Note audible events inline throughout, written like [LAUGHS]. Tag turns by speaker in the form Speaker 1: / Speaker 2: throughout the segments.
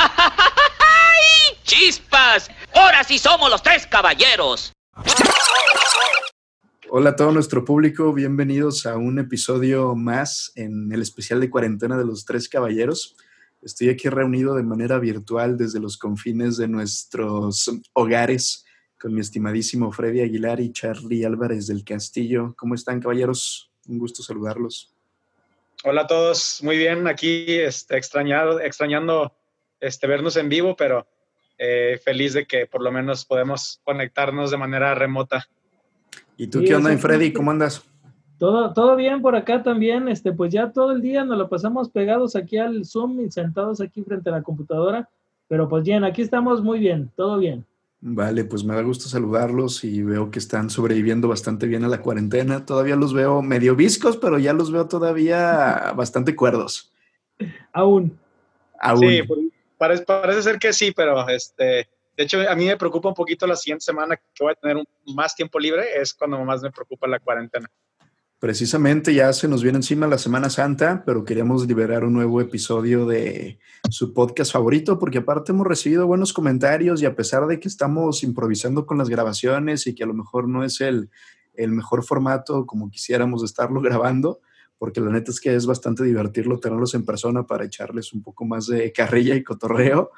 Speaker 1: [LAUGHS] ¡Chispas! ¡Ahora sí somos los tres caballeros!
Speaker 2: Hola a todo nuestro público, bienvenidos a un episodio más en el especial de cuarentena de los tres caballeros. Estoy aquí reunido de manera virtual desde los confines de nuestros hogares con mi estimadísimo Freddy Aguilar y Charlie Álvarez del Castillo. ¿Cómo están, caballeros? Un gusto saludarlos.
Speaker 3: Hola a todos, muy bien, aquí este, extrañado, extrañando este, vernos en vivo, pero eh, feliz de que por lo menos podemos conectarnos de manera remota.
Speaker 2: ¿Y tú qué onda, Freddy? ¿Cómo andas?
Speaker 4: Todo, todo bien por acá también, este, pues ya todo el día nos lo pasamos pegados aquí al Zoom y sentados aquí frente a la computadora, pero pues bien, aquí estamos muy bien, todo bien.
Speaker 2: Vale, pues me da gusto saludarlos y veo que están sobreviviendo bastante bien a la cuarentena. Todavía los veo medio viscos, pero ya los veo todavía bastante cuerdos. [LAUGHS]
Speaker 4: Aún.
Speaker 3: Aún. Sí, parece, parece, ser que sí, pero este, de hecho a mí me preocupa un poquito la siguiente semana que voy a tener más tiempo libre, es cuando más me preocupa la cuarentena.
Speaker 2: Precisamente ya se nos viene encima la Semana Santa, pero queríamos liberar un nuevo episodio de su podcast favorito, porque aparte hemos recibido buenos comentarios y a pesar de que estamos improvisando con las grabaciones y que a lo mejor no es el, el mejor formato como quisiéramos estarlo [LAUGHS] grabando, porque la neta es que es bastante divertirlo tenerlos en persona para echarles un poco más de carrilla y cotorreo.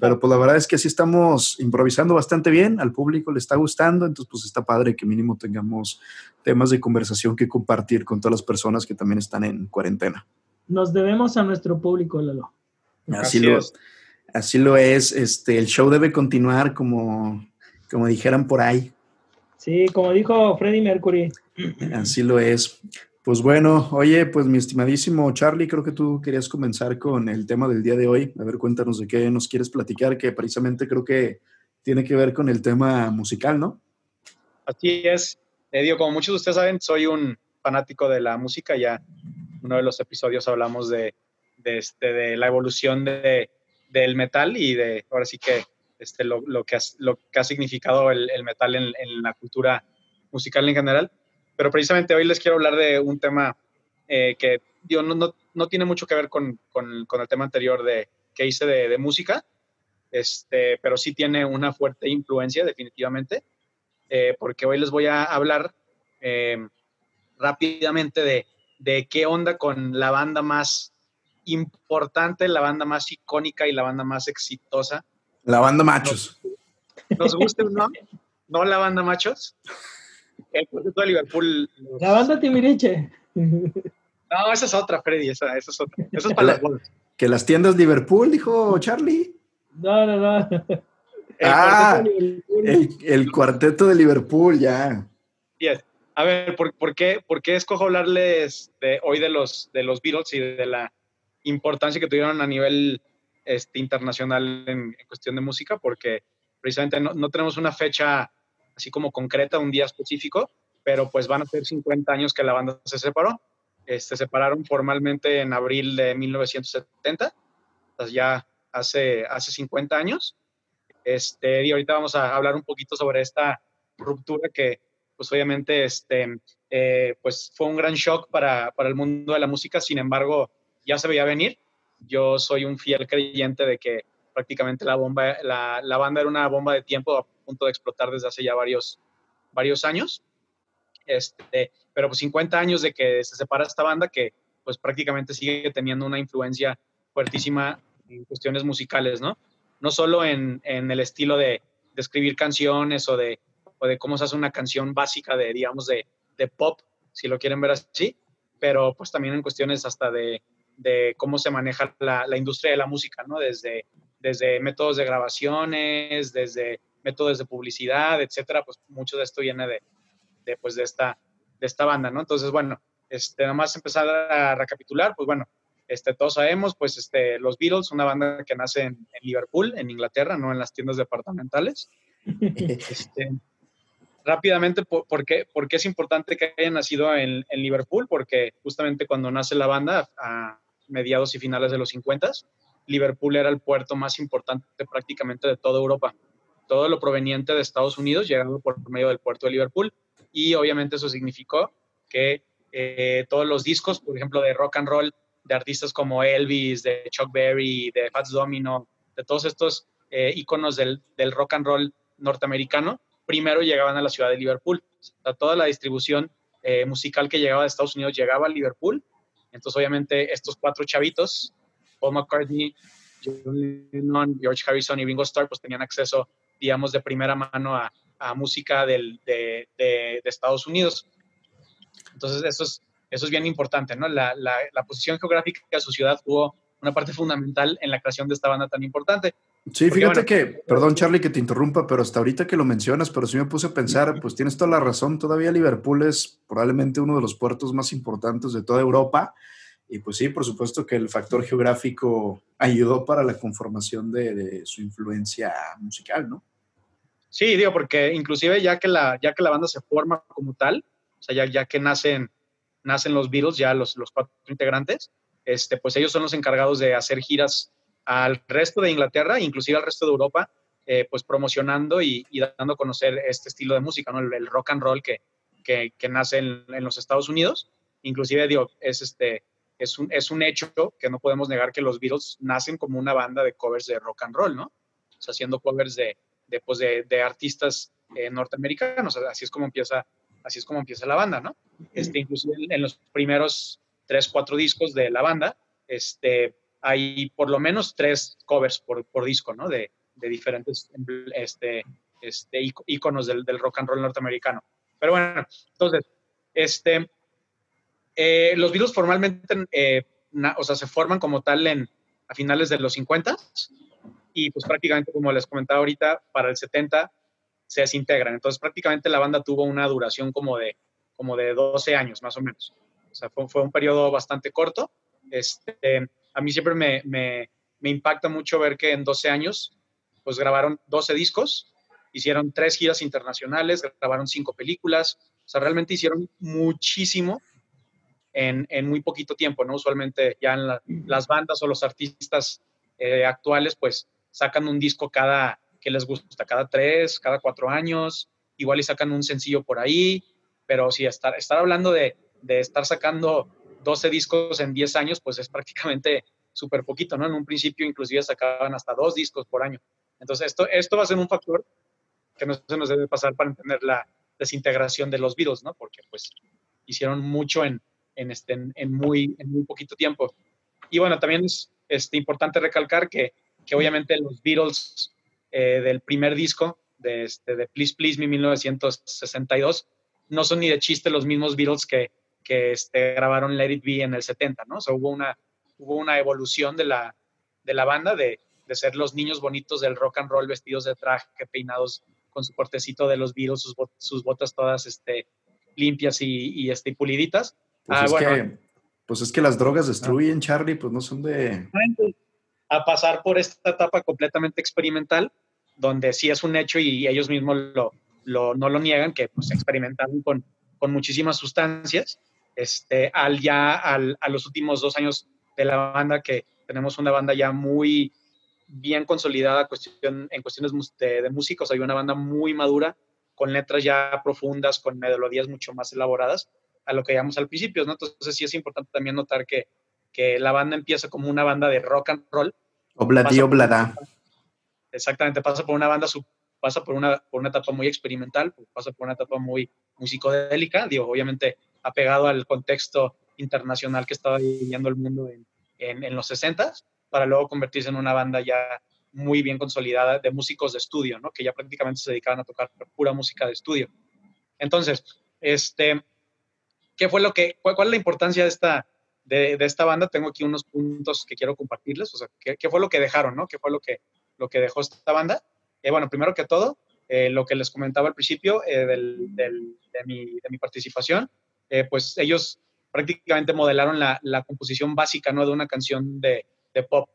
Speaker 2: Pero pues la verdad es que sí estamos improvisando bastante bien, al público le está gustando, entonces pues está padre que mínimo tengamos temas de conversación que compartir con todas las personas que también están en cuarentena.
Speaker 4: Nos debemos a nuestro público, Lalo.
Speaker 2: Así, lo, es. así lo es. Este, el show debe continuar como, como dijeran por ahí.
Speaker 4: Sí, como dijo Freddie Mercury.
Speaker 2: Así lo es. Pues bueno, oye, pues mi estimadísimo Charlie, creo que tú querías comenzar con el tema del día de hoy. A ver, cuéntanos de qué nos quieres platicar, que precisamente creo que tiene que ver con el tema musical, ¿no?
Speaker 3: Así es. Eh, como muchos de ustedes saben, soy un fanático de la música. Ya en uno de los episodios hablamos de, este, de la evolución de, del metal y de, ahora sí que, este, lo, que, ha, lo que ha significado el, el metal en, en la cultura musical en general pero precisamente hoy les quiero hablar de un tema eh, que digo, no, no, no, tiene mucho que ver con, con, con, el tema anterior de, que hice de, de, música, este, pero sí tiene una fuerte influencia definitivamente, eh, porque hoy les voy a hablar eh, rápidamente de, de qué onda con la banda más importante, la banda más icónica y la banda más exitosa.
Speaker 2: La banda Machos.
Speaker 3: Nos, nos guste o no, no la banda Machos el cuarteto de Liverpool.
Speaker 4: La banda Timiriche.
Speaker 3: No, esa es otra, Freddy, esa, esa es otra. Esa es para las bolas.
Speaker 2: Que las tiendas Liverpool, dijo Charlie.
Speaker 4: No, no, no.
Speaker 2: El ah, el, el, cuarteto de Liverpool, ya.
Speaker 3: Yes. A ver, ¿por, por, qué, ¿por qué escojo hablarles de, hoy de los, de los Beatles y de la importancia que tuvieron a nivel este, internacional en, en cuestión de música? Porque precisamente no, no tenemos una fecha así como concreta, un día específico, pero pues van a ser 50 años que la banda se separó. Este, se separaron formalmente en abril de 1970, pues ya hace, hace 50 años. Este, y ahorita vamos a hablar un poquito sobre esta ruptura que, pues obviamente, este, eh, pues fue un gran shock para, para el mundo de la música, sin embargo, ya se veía venir. Yo soy un fiel creyente de que prácticamente la, bomba, la, la banda era una bomba de tiempo punto de explotar desde hace ya varios, varios años. Este, pero pues 50 años de que se separa esta banda que pues prácticamente sigue teniendo una influencia fuertísima en cuestiones musicales, ¿no? No solo en, en el estilo de, de, escribir canciones o de, o de cómo se hace una canción básica de, digamos, de, de pop, si lo quieren ver así, pero pues también en cuestiones hasta de, de cómo se maneja la, la, industria de la música, ¿no? Desde, desde métodos de grabaciones, desde métodos de publicidad, etcétera, pues mucho de esto viene de, de, pues, de, esta, de esta banda, ¿no? Entonces, bueno, este, nada más empezar a recapitular, pues bueno, este, todos sabemos, pues este, los Beatles, una banda que nace en, en Liverpool, en Inglaterra, no en las tiendas departamentales. [LAUGHS] Este, rápidamente, ¿por, por, qué, ¿por, qué, es importante que hayan nacido en, en, Liverpool? Porque justamente cuando nace la banda, a mediados y finales de los 50, Liverpool era el puerto más importante prácticamente de toda Europa todo lo proveniente de Estados Unidos llegando por medio del puerto de Liverpool y obviamente eso significó que eh, todos los discos, por ejemplo, de rock and roll de artistas como Elvis, de Chuck Berry, de Fats Domino, de todos estos eh, íconos del, del, rock and roll norteamericano, primero llegaban a la ciudad de Liverpool. toda la distribución eh, musical que llegaba de Estados Unidos llegaba a Liverpool. Entonces, obviamente, estos cuatro chavitos, Paul McCartney, George Harrison y Ringo Starr, pues tenían acceso, digamos, de primera mano a, a música del, de, de, Estados Unidos. Entonces, eso es, eso es bien importante, ¿no? La, la, la, posición geográfica de su ciudad jugó una parte fundamental en la creación de esta banda tan importante.
Speaker 2: Sí, fíjate que, perdón Charlie que te interrumpa, pero hasta ahorita que lo mencionas, pero sí me puse a pensar, pues tienes toda la razón, todavía Liverpool es probablemente uno de los puertos más importantes de toda Europa. Y pues sí, por supuesto que el factor geográfico ayudó para la conformación de, de su influencia musical, ¿no?
Speaker 3: Sí, digo, porque inclusive ya que la, ya que la banda se forma como tal, o sea, ya, ya que nacen, nacen los Beatles, ya los, los cuatro integrantes, este, pues ellos son los encargados de hacer giras al resto de Inglaterra, inclusive al resto de Europa, eh, pues promocionando y, dando a conocer este estilo de música, ¿no? El, rock and roll que, que, que nace en, en, los Estados Unidos. Inclusive, digo, es, este, es, un, es un hecho que no podemos negar que los Beatles nacen como una banda de covers de rock and roll, ¿no? O sea, haciendo covers de, de, pues de, de artistas eh, norteamericanos. Así es como empieza, así es como empieza la banda, ¿no? Este, inclusive en los primeros tres, cuatro discos de la banda, este, hay por lo menos tres covers por, por disco, ¿no? De, de diferentes este, este, íconos del, del, rock and roll norteamericano. Pero bueno, entonces, este, eh, los Beatles formalmente, eh, o sea, se forman como tal en, a finales de los 50 y pues prácticamente, como les comentaba ahorita, para el 70 se desintegran. Entonces prácticamente la banda tuvo una duración como de, como de 12 años, más o menos. O sea, fue, fue un periodo bastante corto. Este, a mí siempre me, me, me, impacta mucho ver que en 12 años, pues grabaron 12 discos, hicieron tres giras internacionales, grabaron cinco películas, o sea, realmente hicieron muchísimo en, en muy poquito tiempo, ¿no? Usualmente ya en las bandas o los artistas eh, actuales, pues sacan un disco cada, que les gusta, cada tres, cada cuatro años, igual y sacan un sencillo por ahí, pero si estar, estar hablando de, de estar sacando 12 discos en 10 años, pues es prácticamente súper poquito, ¿no? En un principio inclusive sacaban hasta dos discos por año. Entonces esto, esto va a ser un factor que no se nos debe pasar para entender la desintegración de los Beatles, ¿no? Porque pues hicieron mucho en, en, este, en, muy, en muy poquito tiempo. Y bueno, también es este, importante recalcar que que obviamente los Beatles eh, del primer disco, de, este, de Please Please Me 1962, no son ni de chiste los mismos Beatles que, que este, grabaron Let It Be en el 70, ¿no? O sea, hubo una, hubo una evolución de la, de la banda de, de ser los niños bonitos del rock and roll vestidos de traje, peinados con su cortecito de los Beatles, sus, sus botas todas este, limpias y, y este, puliditas.
Speaker 2: Pues, ah, es bueno. que, pues es que las drogas destruyen, Charlie, pues no son de
Speaker 3: a pasar por esta etapa completamente experimental, donde sí es un hecho y ellos mismos lo, lo, no lo niegan, que pues experimentaron con, con muchísimas sustancias, este, al ya al, a los últimos dos años de la banda, que tenemos una banda ya muy bien consolidada cuestión, en cuestiones de, de sea, hay una banda muy madura, con letras ya profundas, con melodías mucho más elaboradas, a lo que llamamos al principio, ¿no? Entonces sí es importante también notar que que la banda empieza como una banda de rock and roll.
Speaker 2: Obladí, oblada.
Speaker 3: Exactamente, pasa por una banda, pasa por una, por una etapa muy experimental, pasa por una etapa muy, muy psicodélica, digo, obviamente apegado al contexto internacional que estaba viviendo el mundo en, en, en los 60 para luego convertirse en una banda ya muy bien consolidada de músicos de estudio, ¿no? que ya prácticamente se dedicaban a tocar pura música de estudio. Entonces, este, ¿qué fue lo que, cuál, cuál es la importancia de esta, de, esta banda, tengo aquí unos puntos que quiero compartirles, o sea, ¿qué, fue lo que dejaron, no? ¿Qué fue lo que, lo que dejó esta banda? Eh, bueno, primero que todo, eh, lo que les comentaba al principio eh, del, del, de, mi, de, mi, participación, pues ellos prácticamente modelaron la, la, composición básica, ¿no? De una canción de, de pop.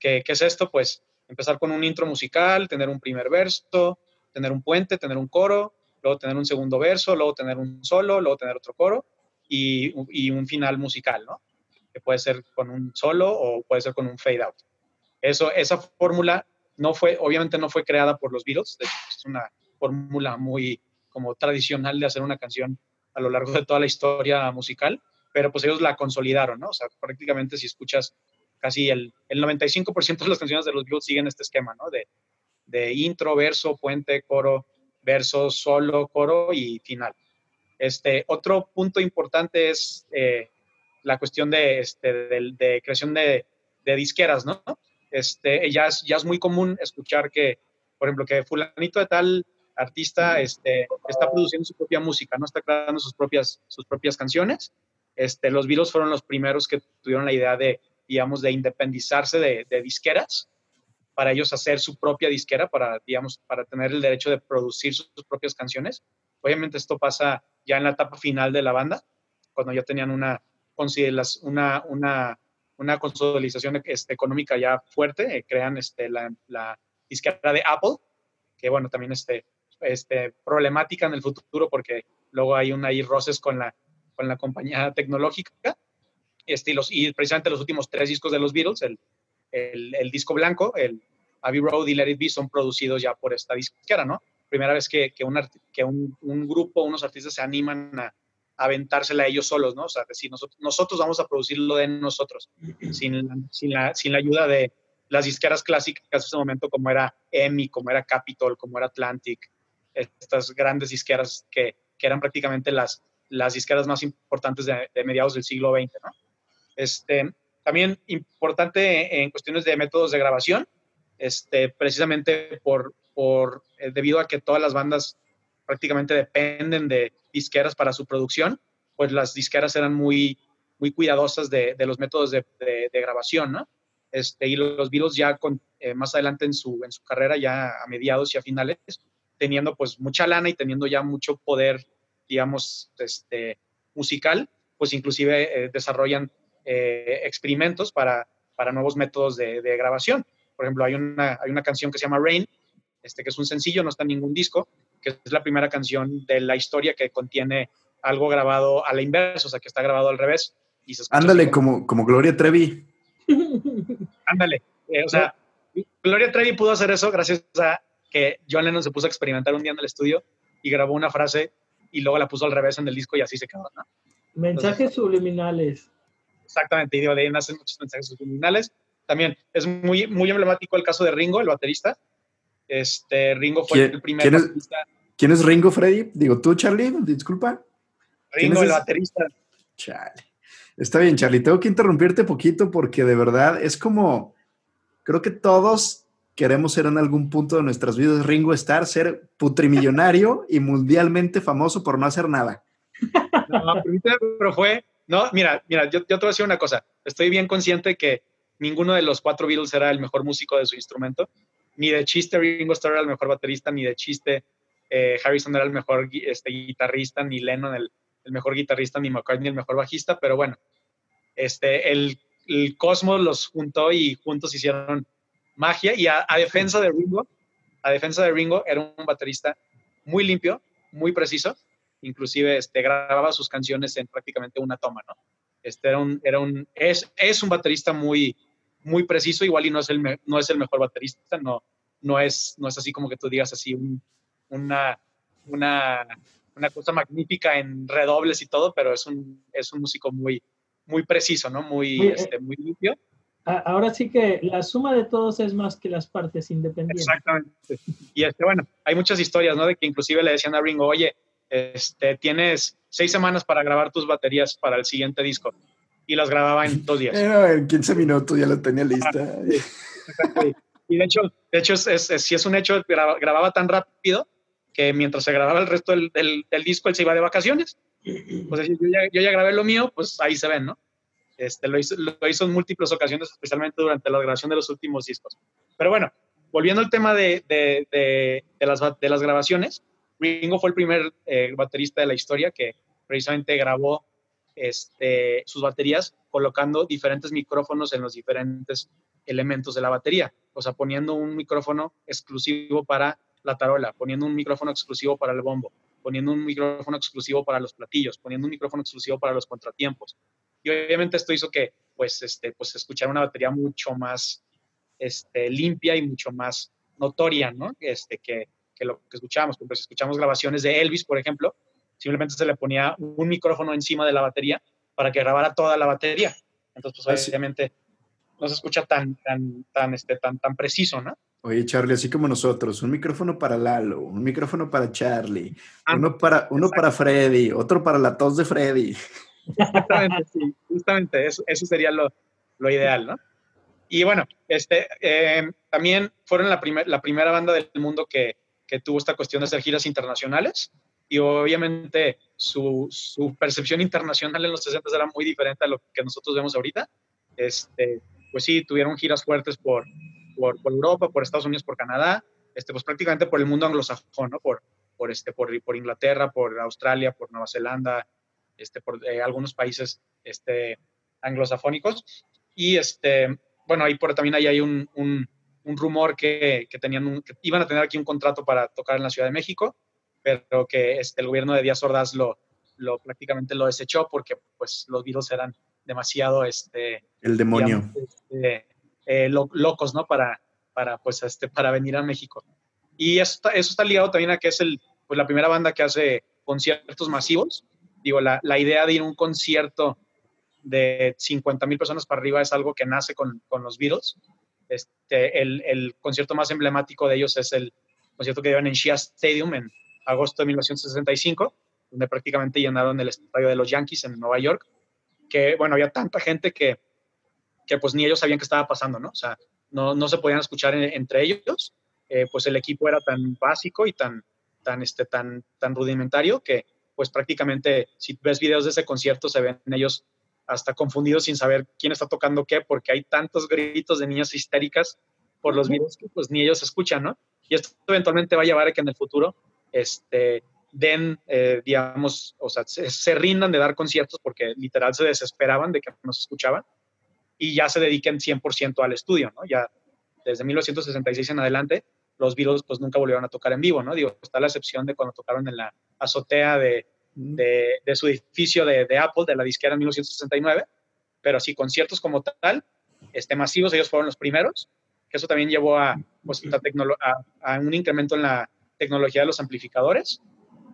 Speaker 3: ¿Qué, ¿Qué es esto? Pues empezar con un intro musical, tener un primer verso, tener un puente, tener un coro, luego tener un segundo verso, luego tener un solo, luego tener otro coro, y, un final musical, ¿no? Que puede ser con un solo o puede ser con un fade out. Eso, esa fórmula no fue, obviamente no fue creada por los Beatles, es una fórmula muy como tradicional de hacer una canción a lo largo de toda la historia musical, pero pues ellos la consolidaron, ¿no? O sea, prácticamente si escuchas casi el, el 95% de las canciones de los Beatles siguen este esquema, ¿no? De, de intro, verso, puente, coro, verso, solo, coro y final. Este, otro punto importante es eh, la cuestión de, este, creación de, disqueras, ¿no? Este, ya, es, ya es muy común escuchar que, por ejemplo, que fulanito de tal artista este, está produciendo su propia música, ¿no? Está creando sus propias, canciones. Este, los Beatles fueron los primeros que tuvieron la idea de, digamos, de independizarse de, de disqueras para ellos hacer su propia disquera, para, digamos, para tener el derecho de producir sus, propias canciones. Obviamente esto pasa ya en la etapa final de la banda, cuando ya tenían una, una, consolidación este, económica ya fuerte, crean este, la, la, de Apple, que bueno, también este, este, problemática en el futuro porque luego hay un ahí roces con la, compañía tecnológica. Este, y, precisamente los últimos tres discos de los Beatles, el, el, disco blanco, el Abbey Road y Let It Be, son producidos ya por esta disquera, ¿no? Primera vez que, que, un, que un, un, grupo, unos artistas se animan a, aventársela a ellos solos, ¿no? O sea, decir, nosotros, nosotros vamos a producirlo de nosotros, sin, sin, la, sin la ayuda de las disqueras clásicas de ese momento, como era EMI, como era Capitol, como era Atlantic, estas grandes disqueras que, que eran prácticamente las, las disqueras más importantes de, mediados del siglo XX, ¿no? Este, también importante en cuestiones de métodos de grabación, este, precisamente por, por, eh, debido a que todas las bandas prácticamente dependen de disqueras para su producción, pues las disqueras eran muy, muy cuidadosas de, de los métodos de, de, grabación, ¿no? Este, y los Beatles ya con, eh, más adelante en su, en su carrera, ya a mediados y a finales, teniendo pues mucha lana y teniendo ya mucho poder, digamos, este, musical, pues inclusive eh, desarrollan eh, experimentos para, para nuevos métodos de, grabación. Por ejemplo, hay una, hay una canción que se llama Rain, este, que es un sencillo, no está en ningún disco, que es la primera canción de la historia que contiene algo grabado a la inversa, o sea, que está grabado al revés.
Speaker 2: Y Ándale, como, como Gloria Trevi. [LAUGHS]
Speaker 3: Ándale, eh, o sea, Gloria Trevi pudo hacer eso gracias a que John Lennon se puso a experimentar un día en el estudio y grabó una frase y luego la puso al revés en el disco y así se quedó, ¿no?
Speaker 4: Mensajes subliminales.
Speaker 3: Exactamente, y de ahí nacen muchos mensajes subliminales. También es muy, muy emblemático el caso de Ringo, el baterista. Este, Ringo fue el primer
Speaker 2: ¿quién es, ¿Quién es Ringo, Freddy? Digo, tú, Charlie, disculpa.
Speaker 3: Ringo, el baterista.
Speaker 2: Chale. Está bien, Charlie. Tengo que interrumpirte poquito porque de verdad es como, creo que todos queremos ser en algún punto de nuestras vidas Ringo Starr, ser putrimillonario y mundialmente famoso por no hacer nada.
Speaker 3: No, pero fue no, mira, mira, yo, te voy a decir una cosa. Estoy bien consciente que ninguno de los cuatro Beatles era el mejor músico de su instrumento. Ni de chiste Ringo Starr era el mejor baterista, ni de chiste eh, Harrison era el mejor este, guitarrista, ni Lennon el, mejor guitarrista, ni McCartney el mejor bajista, pero bueno, este, el, cosmos los juntó y juntos hicieron magia. Y a, a, defensa de Ringo, a defensa de Ringo, era un baterista muy limpio, muy preciso, inclusive este, grababa sus canciones en prácticamente una toma, ¿no? Este era un, era un, es, es un baterista muy, muy preciso, igual y no es el, no es el mejor baterista, no, no, es, no es así como que tú digas así una, una, una cosa magnífica en redobles y todo, pero es un, es un músico muy, muy preciso, ¿no? Muy, muy, este, muy limpio.
Speaker 4: Ahora sí que la suma de todos es más que las partes independientes.
Speaker 3: Exactamente. Y este, bueno, hay muchas historias, ¿no? De que inclusive le decían a Ringo, oye, este, tienes seis semanas para grabar tus baterías para el siguiente disco. Y las grababa en dos días.
Speaker 2: en 15 minutos ya lo tenía lista.
Speaker 3: y de hecho, de hecho es, si es un hecho, grababa tan rápido que mientras se grababa el resto del, del, disco, él se iba de vacaciones. Pues yo ya, yo ya, grabé lo mío, pues ahí se ven, ¿no? Este, lo, hizo, lo hizo en múltiples ocasiones, especialmente durante la grabación de los últimos discos. Pero bueno, volviendo al tema de, de, de, de las, de las grabaciones, Ringo fue el primer eh, baterista de la historia que precisamente grabó este, sus baterías colocando diferentes micrófonos en los diferentes elementos de la batería. O sea, poniendo un micrófono exclusivo para la tarola, poniendo un micrófono exclusivo para el bombo, poniendo un micrófono exclusivo para los platillos, poniendo un micrófono exclusivo para los contratiempos. Y obviamente esto hizo que, pues, este, pues escuchar una batería mucho más este, limpia y mucho más notoria, ¿no? Este, que, que lo que escuchamos. Porque si escuchamos grabaciones de Elvis, por ejemplo, simplemente se le ponía un micrófono encima de la batería para que grabara toda la batería. Entonces, pues, obviamente, no se escucha tan, tan, tan, este, tan, tan preciso, ¿no?
Speaker 2: Oye, Charlie, así como nosotros, un micrófono para Lalo, un micrófono para Charlie, ah, uno, para, uno para Freddy, otro para la tos de Freddy.
Speaker 3: Justamente, sí, justamente, eso, eso sería lo, lo, ideal, ¿no? Y bueno, este, eh, también fueron la, primer, la primera banda del mundo que, que tuvo esta cuestión de hacer giras internacionales y obviamente su, su, percepción internacional en los 60 era muy diferente a lo que nosotros vemos ahorita. Este, pues sí, tuvieron giras fuertes por, por, por, Europa, por Estados Unidos, por Canadá, este, pues prácticamente por el mundo anglosajón, ¿no? Por, por, este, por, por Inglaterra, por Australia, por Nueva Zelanda, este, por eh, algunos países este, anglosafónicos. Y este, bueno, ahí por, también ahí hay un, un, un rumor que, que tenían que iban a tener aquí un contrato para tocar en la Ciudad de México pero que este, el gobierno de Díaz Ordaz lo, lo prácticamente lo desechó porque pues los virus eran demasiado este
Speaker 2: el demonio.
Speaker 3: este, eh, locos no para para pues este para venir a México. Y eso, eso está ligado también a que es el pues la primera banda que hace conciertos masivos. Digo la, la idea de ir a un concierto de 50 mil personas para arriba es algo que nace con, con los Beatles este el, el concierto más emblemático de ellos es el concierto que dieron en Shea Stadium en agosto de 1965, donde prácticamente llenaron el estadio de los Yankees en Nueva York, que, bueno, había tanta gente que, que pues ni ellos sabían qué estaba pasando, ¿no? O sea, no, no se podían escuchar entre ellos, eh, pues el equipo era tan básico y tan, tan, este, tan, tan rudimentario que, pues prácticamente, si ves videos de ese concierto, se ven ellos hasta confundidos sin saber quién está tocando qué, porque hay tantos gritos de niñas histéricas por los videos que pues ni ellos escuchan, ¿no? Y esto eventualmente va a llevar a que en el futuro este, den, eh, digamos, o sea, se, rindan de dar conciertos porque literal se desesperaban de que no se escuchaban y ya se dediquen 100% al estudio, ¿no? Ya desde 1966 en adelante, los Beatles pues nunca volvieron a tocar en vivo, ¿no? Digo, está la excepción de cuando tocaron en la azotea de, de, su edificio de, de, Apple, de la disquera en 1969, pero sí, conciertos como tal, este, masivos, ellos fueron los primeros, que eso también llevó a, pues, a, a un incremento en la, tecnología de los amplificadores.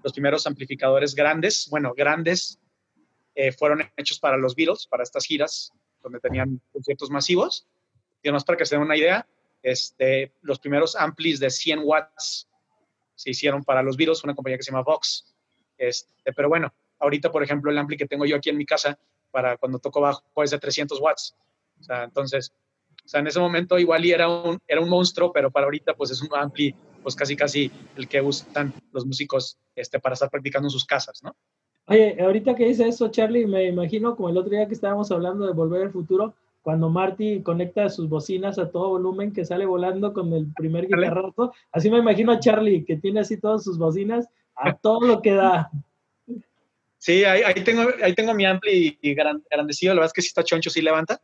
Speaker 3: Los primeros amplificadores grandes, bueno, grandes, eh, fueron hechos para los Beatles, para estas giras, donde tenían conciertos masivos. Y además, para que se den una idea, este, los primeros amplis de 100 watts se hicieron para los Beatles, una compañía que se llama Vox. Este, pero bueno, ahorita, por ejemplo, el ampli que tengo yo aquí en mi casa para cuando toco bajo es de 300 watts. O sea, entonces, o sea, en ese momento igual era un, era un monstruo, pero para ahorita pues es un ampli pues casi casi el que usan los músicos este, para estar practicando en sus casas, ¿no?
Speaker 4: Oye, ahorita que dice eso, Charlie, me imagino como el otro día que estábamos hablando de Volver al Futuro, cuando Marty conecta sus bocinas a todo volumen, que sale volando con el primer guitarrazo, así me imagino a Charlie, que tiene así todas sus bocinas a todo lo que da.
Speaker 3: Sí, ahí, tengo, ahí tengo mi ampli y grandecido, la verdad es que sí está choncho, sí levanta,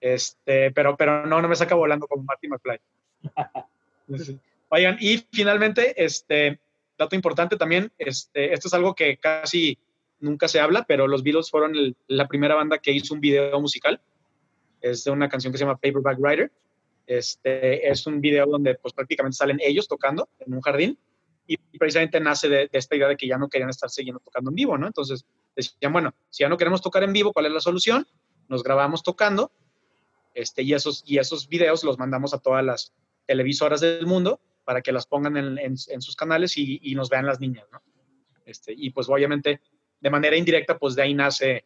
Speaker 3: este, pero, pero no, no me saca volando como Marty McFly. [LAUGHS] Vayan, y finalmente, este, dato importante también, este, esto es algo que casi nunca se habla, pero los Beatles fueron la primera banda que hizo un video musical. Es de una canción que se llama Paperback Writer. Este, es un video donde pues prácticamente salen ellos tocando en un jardín y precisamente nace de, esta idea de que ya no querían estar siguiendo tocando en vivo, ¿no? Entonces decían, bueno, si ya no queremos tocar en vivo, ¿cuál es la solución? Nos grabamos tocando este, y, esos, y esos videos los mandamos a todas las televisoras del mundo para que las pongan en, sus canales y, nos vean las niñas. Este, y pues obviamente de manera indirecta, pues de ahí nace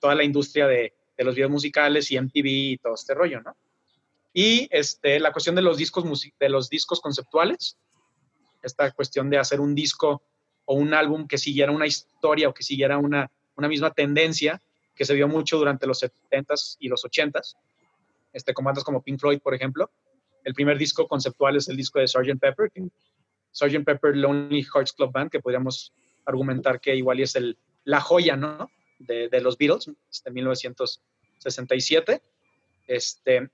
Speaker 3: toda la industria de, los videos musicales y MTV y todo este rollo, ¿no? Y este, la cuestión de los discos, de los discos conceptuales, esta cuestión de hacer un disco o un álbum que siguiera una historia o que siguiera una, una misma tendencia que se vio mucho durante los 70s y los 80s, este, con bandas como Pink Floyd, por ejemplo, el primer disco conceptual es el disco de Sgt. Pepper, Sgt. Pepper Lonely Hearts Club Band, que podríamos argumentar que igual es el, la joya, ¿no? De, de los Beatles, este 1967. Este,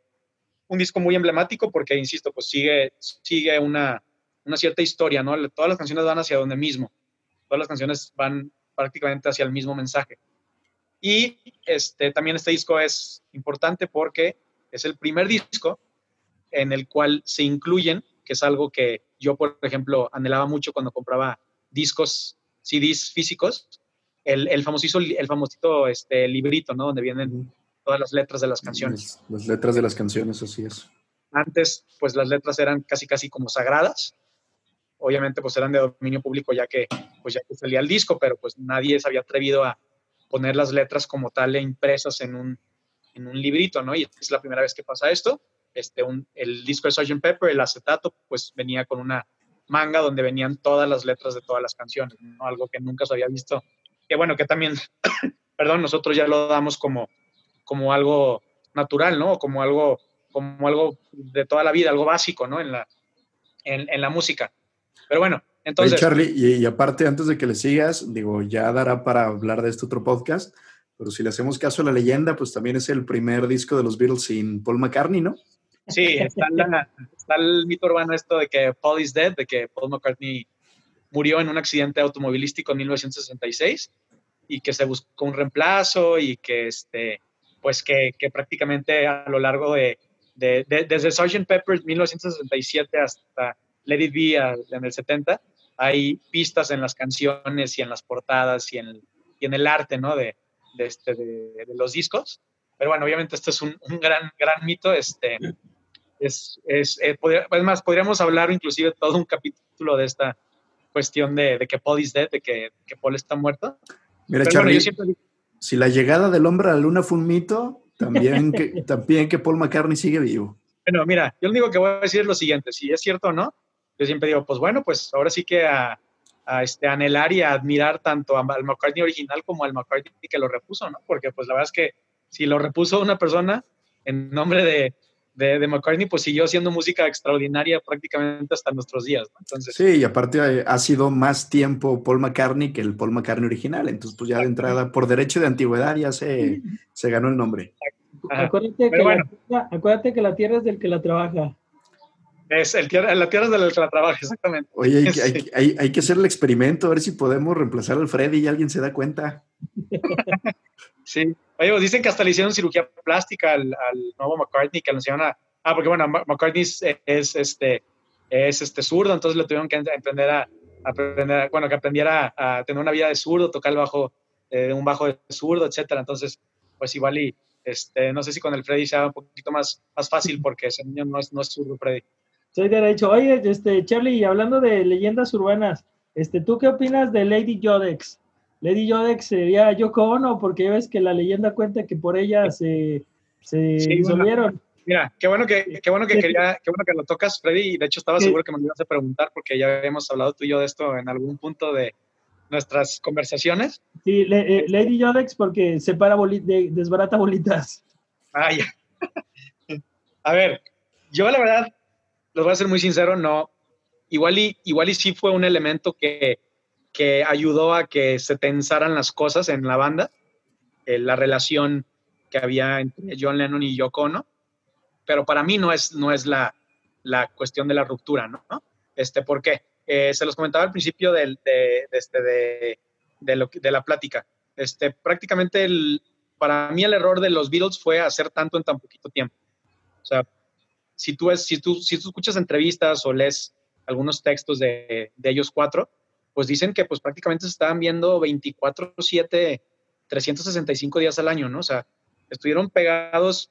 Speaker 3: un disco muy emblemático porque, insisto, pues sigue, sigue una, una cierta historia, ¿no? Todas las canciones van hacia donde mismo. Todas las canciones van prácticamente hacia el mismo mensaje. Y este, también este disco es importante porque es el primer disco en el cual se incluyen, que es algo que yo, por ejemplo, anhelaba mucho cuando compraba discos, CDs físicos, el, el famosito, el famosito este, librito, ¿no? Donde vienen todas las letras de las canciones.
Speaker 2: Las, letras de las canciones, así es.
Speaker 3: Antes, pues las letras eran casi, casi como sagradas. Obviamente, pues eran de dominio público ya que, pues ya que salía el disco, pero pues nadie se había atrevido a poner las letras como tal e impresas en un, en un librito, ¿no? Y es la primera vez que pasa esto. Este, un, el disco de Sgt. Pepper, el acetato, pues venía con una manga donde venían todas las letras de todas las canciones, ¿no? Algo que nunca se había visto. Que bueno, que también, [COUGHS] perdón, nosotros ya lo damos como, como algo natural, ¿no? Como algo, como algo de toda la vida, algo básico, ¿no? En la, en, en la música. Pero bueno, entonces...
Speaker 2: Oye, Charlie, y, y, aparte, antes de que le sigas, digo, ya dará para hablar de este otro podcast, pero si le hacemos caso a la leyenda, pues también es el primer disco de los Beatles sin Paul McCartney, ¿no?
Speaker 3: Sí, está, la, está, el mito urbano esto de que Paul is dead, de que Paul McCartney murió en un accidente automovilístico en 1966 y que se buscó un reemplazo y que, este, pues que, que prácticamente a lo largo de, de, de desde Sgt. Pepper 1967 hasta Let It Be en el 70, hay pistas en las canciones y en las portadas y en, y en el arte, ¿no? De, de, este, de, de, los discos. Pero bueno, obviamente esto es un, un gran, gran mito. Este, es, es, eh, podría, es, más, podríamos hablar inclusive todo un capítulo de esta cuestión de, de que Paul is dead, de que, que Paul está muerto.
Speaker 2: Mira, Charlie, bueno, siempre... si la llegada del hombre a la luna fue un mito, también que, [LAUGHS] también que Paul McCartney sigue vivo.
Speaker 3: Bueno, mira, yo lo único que voy a decir es lo siguiente, si es cierto o no, yo siempre digo, pues bueno, pues ahora sí que a, a este, anhelar y a admirar tanto al McCartney original como al McCartney que lo repuso, ¿no? Porque pues la verdad es que si lo repuso una persona en nombre de, de, de McCartney, pues siguió haciendo música extraordinaria prácticamente hasta nuestros días, ¿no?
Speaker 2: Entonces, sí, y aparte ha sido más tiempo Paul McCartney que el Paul McCartney original, entonces pues ya de entrada, por derecho de antigüedad ya se, se ganó el nombre.
Speaker 4: Acuérdate que, bueno. la, acuérdate que la tierra es del que la trabaja.
Speaker 3: Es el tierra, la tierra es del que la trabaja, exactamente.
Speaker 2: Oye, hay, sí. hay, hay, hay, que hacer el experimento, a ver si podemos reemplazar al Freddy y alguien se da cuenta. [LAUGHS]
Speaker 3: sí. Oye, pues dicen que hasta le hicieron cirugía plástica al, al nuevo McCartney, que lo hicieron a... Ah, porque bueno, McCartney es, es, este, es este zurdo, entonces le tuvieron que aprender a, aprender, bueno, que aprendiera a, tener una vida de zurdo, tocar el bajo, eh, un bajo de zurdo, etcétera. Entonces, pues igual y, este, no sé si con el Freddy sea un poquito más, más fácil porque ese niño no es, no es zurdo, Freddy.
Speaker 4: Soy derecho. Oye, este, Charlie, hablando de leyendas urbanas, este, ¿tú qué opinas de Lady Yodex? Lady Yodex sería Yoko Ono, porque ves que la leyenda cuenta que por ella se, se sí, disolvieron.
Speaker 3: Bueno, mira, qué bueno que, qué bueno que quería, qué bueno que lo tocas, Freddy, y de hecho estaba seguro que me lo ibas a preguntar, porque ya habíamos hablado tú y yo de esto en algún punto de nuestras conversaciones.
Speaker 4: Sí, le, eh, Lady Yodex porque separa bolitas, de, desbarata bolitas.
Speaker 3: Ah, ya. [LAUGHS] a ver, yo la verdad les voy a ser muy sincero, no. Igual y, igual y sí fue un elemento que, que ayudó a que se tensaran las cosas en la banda, eh, la relación que había entre John Lennon y Yoko Ono, pero para mí no es, no es la, la cuestión de la ruptura, ¿no? Este, ¿Por qué? Eh, se los comentaba al principio de, de, este, de, de, lo, de la plática. Este, prácticamente el, para mí el error de los Beatles fue hacer tanto en tan poquito tiempo. O sea, si tú, es, si, tú, si tú escuchas entrevistas o lees algunos textos de, de ellos cuatro, pues dicen que pues prácticamente se estaban viendo 24/7, 365 días al año, ¿no? O sea, estuvieron pegados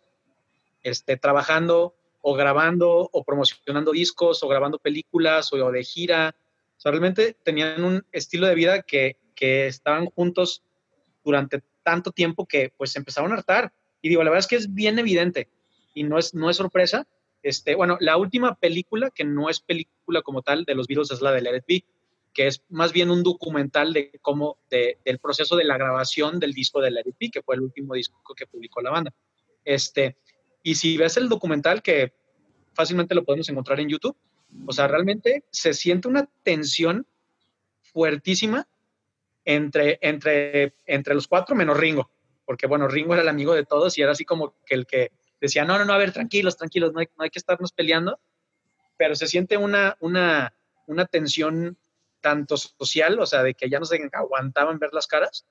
Speaker 3: este, trabajando o grabando o promocionando discos o grabando películas o, de gira. O sea, realmente tenían un estilo de vida que, que estaban juntos durante tanto tiempo que pues se empezaron a hartar. Y digo, la verdad es que es bien evidente y no es, no es sorpresa este, bueno, la última película, que no es película como tal de los Beatles, es la de Let It que es más bien un documental de cómo, de, del proceso de la grabación del disco de It Be, que fue el último disco que publicó la banda. Este, y si ves el documental, que fácilmente lo podemos encontrar en YouTube, o sea, realmente se siente una tensión fuertísima entre, entre, entre los cuatro menos Ringo, porque bueno, Ringo era el amigo de todos y era así como que el que decía, no, no, no, a ver, tranquilos, tranquilos, no hay, no hay que estarnos peleando, pero se siente una, una, una tensión tanto social, o sea, de que ya no se aguantaban ver las caras,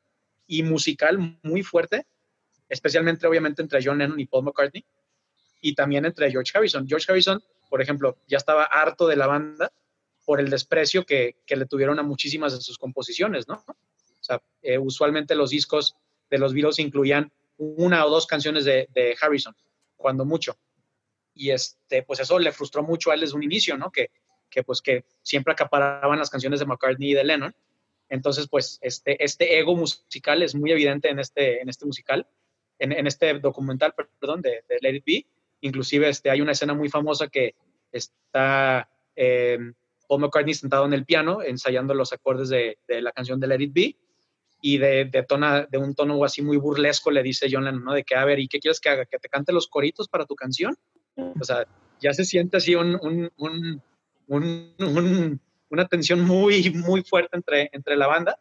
Speaker 3: y musical muy fuerte, especialmente obviamente entre John Lennon y Paul McCartney, y también entre George Harrison. George Harrison, por ejemplo, ya estaba harto de la banda por el desprecio que, que le tuvieron a muchísimas de sus composiciones, ¿no? O sea, eh, usualmente los discos de los Beatles incluían una o dos canciones de, de Harrison, cuando mucho. Y este, pues eso le frustró mucho a él desde un inicio, ¿no? Que, que pues que siempre acaparaban las canciones de McCartney y de Lennon. Entonces, pues este, este ego musical es muy evidente en este, en este musical, en, en este documental, perdón, de, de, Let It Be. Inclusive este, hay una escena muy famosa que está eh, Paul McCartney sentado en el piano ensayando los acordes de, de la canción de Let It Be y de, de, tona, de un tono así muy burlesco le dice John Lennon, ¿no? De que, a ¿y qué quieres que haga? ¿Que te cante los coritos para tu canción? O sea, ya se siente así un, un una tensión muy, muy fuerte entre, entre la banda.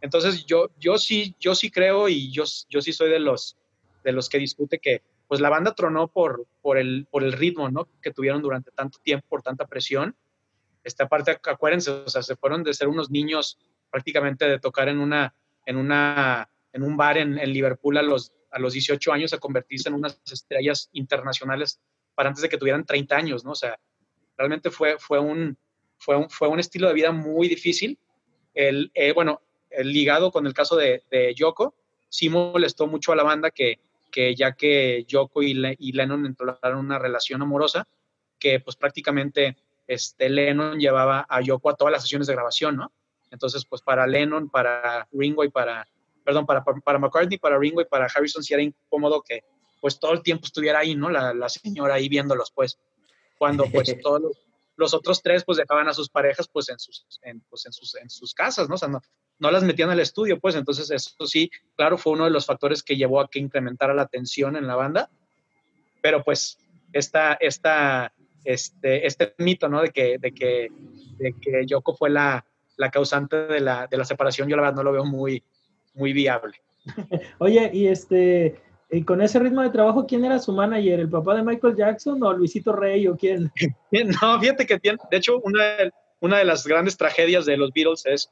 Speaker 3: Entonces yo, yo, sí, yo sí creo y yo, yo sí soy de los, de los que discute que pues la banda tronó por, por, el, por el ritmo ¿no? que tuvieron durante tanto tiempo, por tanta presión. Esta parte, acuérdense, o sea, se fueron de ser unos niños prácticamente de tocar en, una, en, una, en un bar en, en Liverpool a los, a los 18 años a convertirse en unas estrellas internacionales para antes de que tuvieran 30 años, ¿no? O sea, realmente fue, fue, un, fue, un, fue un estilo de vida muy difícil. El, eh, bueno, ligado con el caso de, de, Yoko, sí molestó mucho a la banda que, que ya que Yoko y, Le, y Lennon entraron una relación amorosa, que pues prácticamente este, Lennon llevaba a Yoko a todas las sesiones de grabación, ¿no? Entonces, pues para Lennon, para Ringo y para, perdón, para, para McCartney, para Ringo y para Harrison sí era incómodo que pues todo el tiempo estuviera ahí, ¿no? La, la señora ahí viéndolos, pues, cuando [LAUGHS] pues todos los, los, otros tres pues dejaban a sus parejas pues en sus, en, pues, en sus, en sus casas, ¿no? O sea, no, no las metían al estudio, pues, entonces eso sí, claro, fue uno de los factores que llevó a que incrementara la tensión en la banda, pero pues esta, esta, este, este mito, ¿no? De que, de que, de que Yoko fue la, la causante de la, de la separación, yo la verdad no lo veo muy, muy viable. [LAUGHS]
Speaker 4: Oye, y este, y con ese ritmo de trabajo, ¿quién era su manager? ¿El papá de Michael Jackson o Luisito Rey o quién? [LAUGHS]
Speaker 3: No, fíjate que tiene, de hecho, una, una de las grandes tragedias de los Beatles es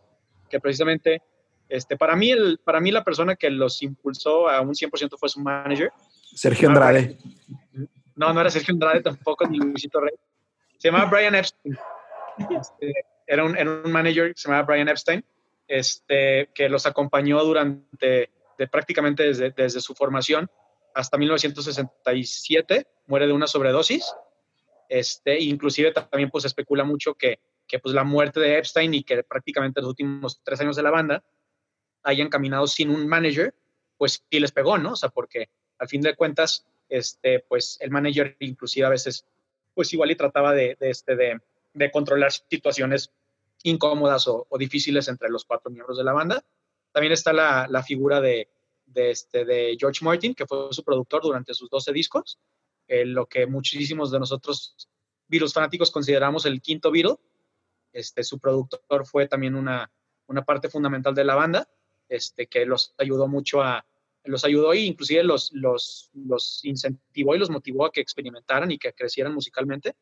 Speaker 3: que precisamente, este, para, mí el, para mí la persona que los impulsó a un 100% fue su manager.
Speaker 2: Sergio Andrade.
Speaker 3: No, no era Sergio Andrade tampoco, ni Luisito Rey. Se llamaba Brian Epstein. Este, era, un, era un manager, se llamaba Brian Epstein, este, que los acompañó durante prácticamente desde, desde su formación hasta 1967, muere de una sobredosis. Este, inclusive también pues especula mucho que, que pues la muerte de Epstein y que prácticamente los últimos tres años de la banda hayan caminado sin un manager, pues sí les pegó, ¿no? O sea, porque al fin de cuentas, este, pues el manager inclusive a veces, pues igual y trataba de, este, de, de, controlar situaciones incómodas o, difíciles entre los cuatro miembros de la banda. También está la, la figura de, de, este, de George Martin, que fue su productor durante sus 12 discos, eh, lo que muchísimos de nosotros Beatles fanáticos consideramos el quinto Beatle. Este, su productor fue también una, una parte fundamental de la banda, este, que los ayudó mucho a, los ayudó e inclusive los, los, los incentivó y los motivó a que experimentaran y que crecieran musicalmente.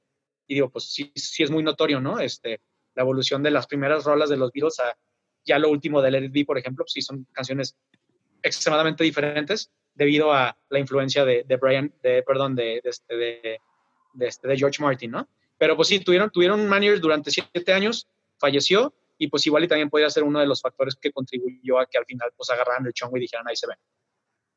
Speaker 3: Y digo, pues sí, sí es muy notorio, ¿no? Este, la evolución de las primeras rolas de los Beatles a ya lo último de Let It Be, por ejemplo, sí son canciones extremadamente diferentes debido a la influencia de, de Brian, de, perdón, de, de, este, de, de, este, de George Martin, ¿no? Pero pues sí, tuvieron, tuvieron un manager durante siete años, falleció y pues igual y también podría ser uno de los factores que contribuyó a que al final pues agarraran el chongo y dijeran ahí se ven.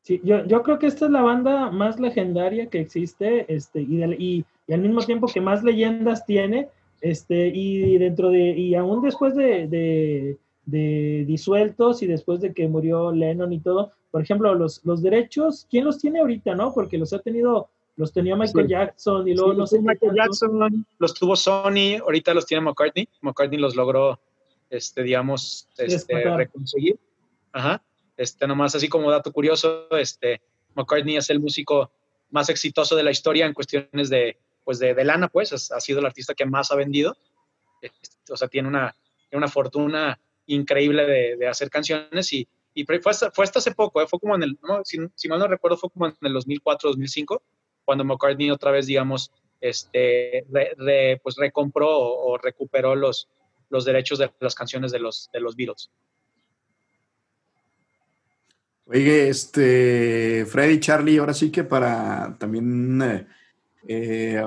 Speaker 4: Sí, yo, yo creo que esta es la banda más legendaria que existe este, y, de, y, y al mismo tiempo que más leyendas tiene este, y dentro de, y aún después de, de, de, disueltos y después de que murió Lennon y todo, por ejemplo, los, los derechos, ¿quién los tiene ahorita, no? Porque los ha tenido, los tenía Michael sí. Jackson y luego
Speaker 3: sí,
Speaker 4: no sé.
Speaker 3: Michael Jackson, los tuvo Sony, ahorita los tiene McCartney, McCartney los logró, este, digamos, este, reconseguir. Ajá. Este, nomás así como dato curioso, este, McCartney es el músico más exitoso de la historia en cuestiones de, pues de, de lana, pues, ha sido el artista que más ha vendido. Este, o sea, tiene una, tiene una fortuna increíble de, hacer canciones y, fue, hasta, hace poco, ¿eh? fue como en el, no, si, mal no recuerdo, fue como en el 2004, 2005, cuando McCartney otra vez, digamos, este, re, pues recompró o, recuperó los, los derechos de las canciones de los, de los Beatles.
Speaker 2: Oye, este, Freddy, Charlie, ahora sí que para también, eh, eh,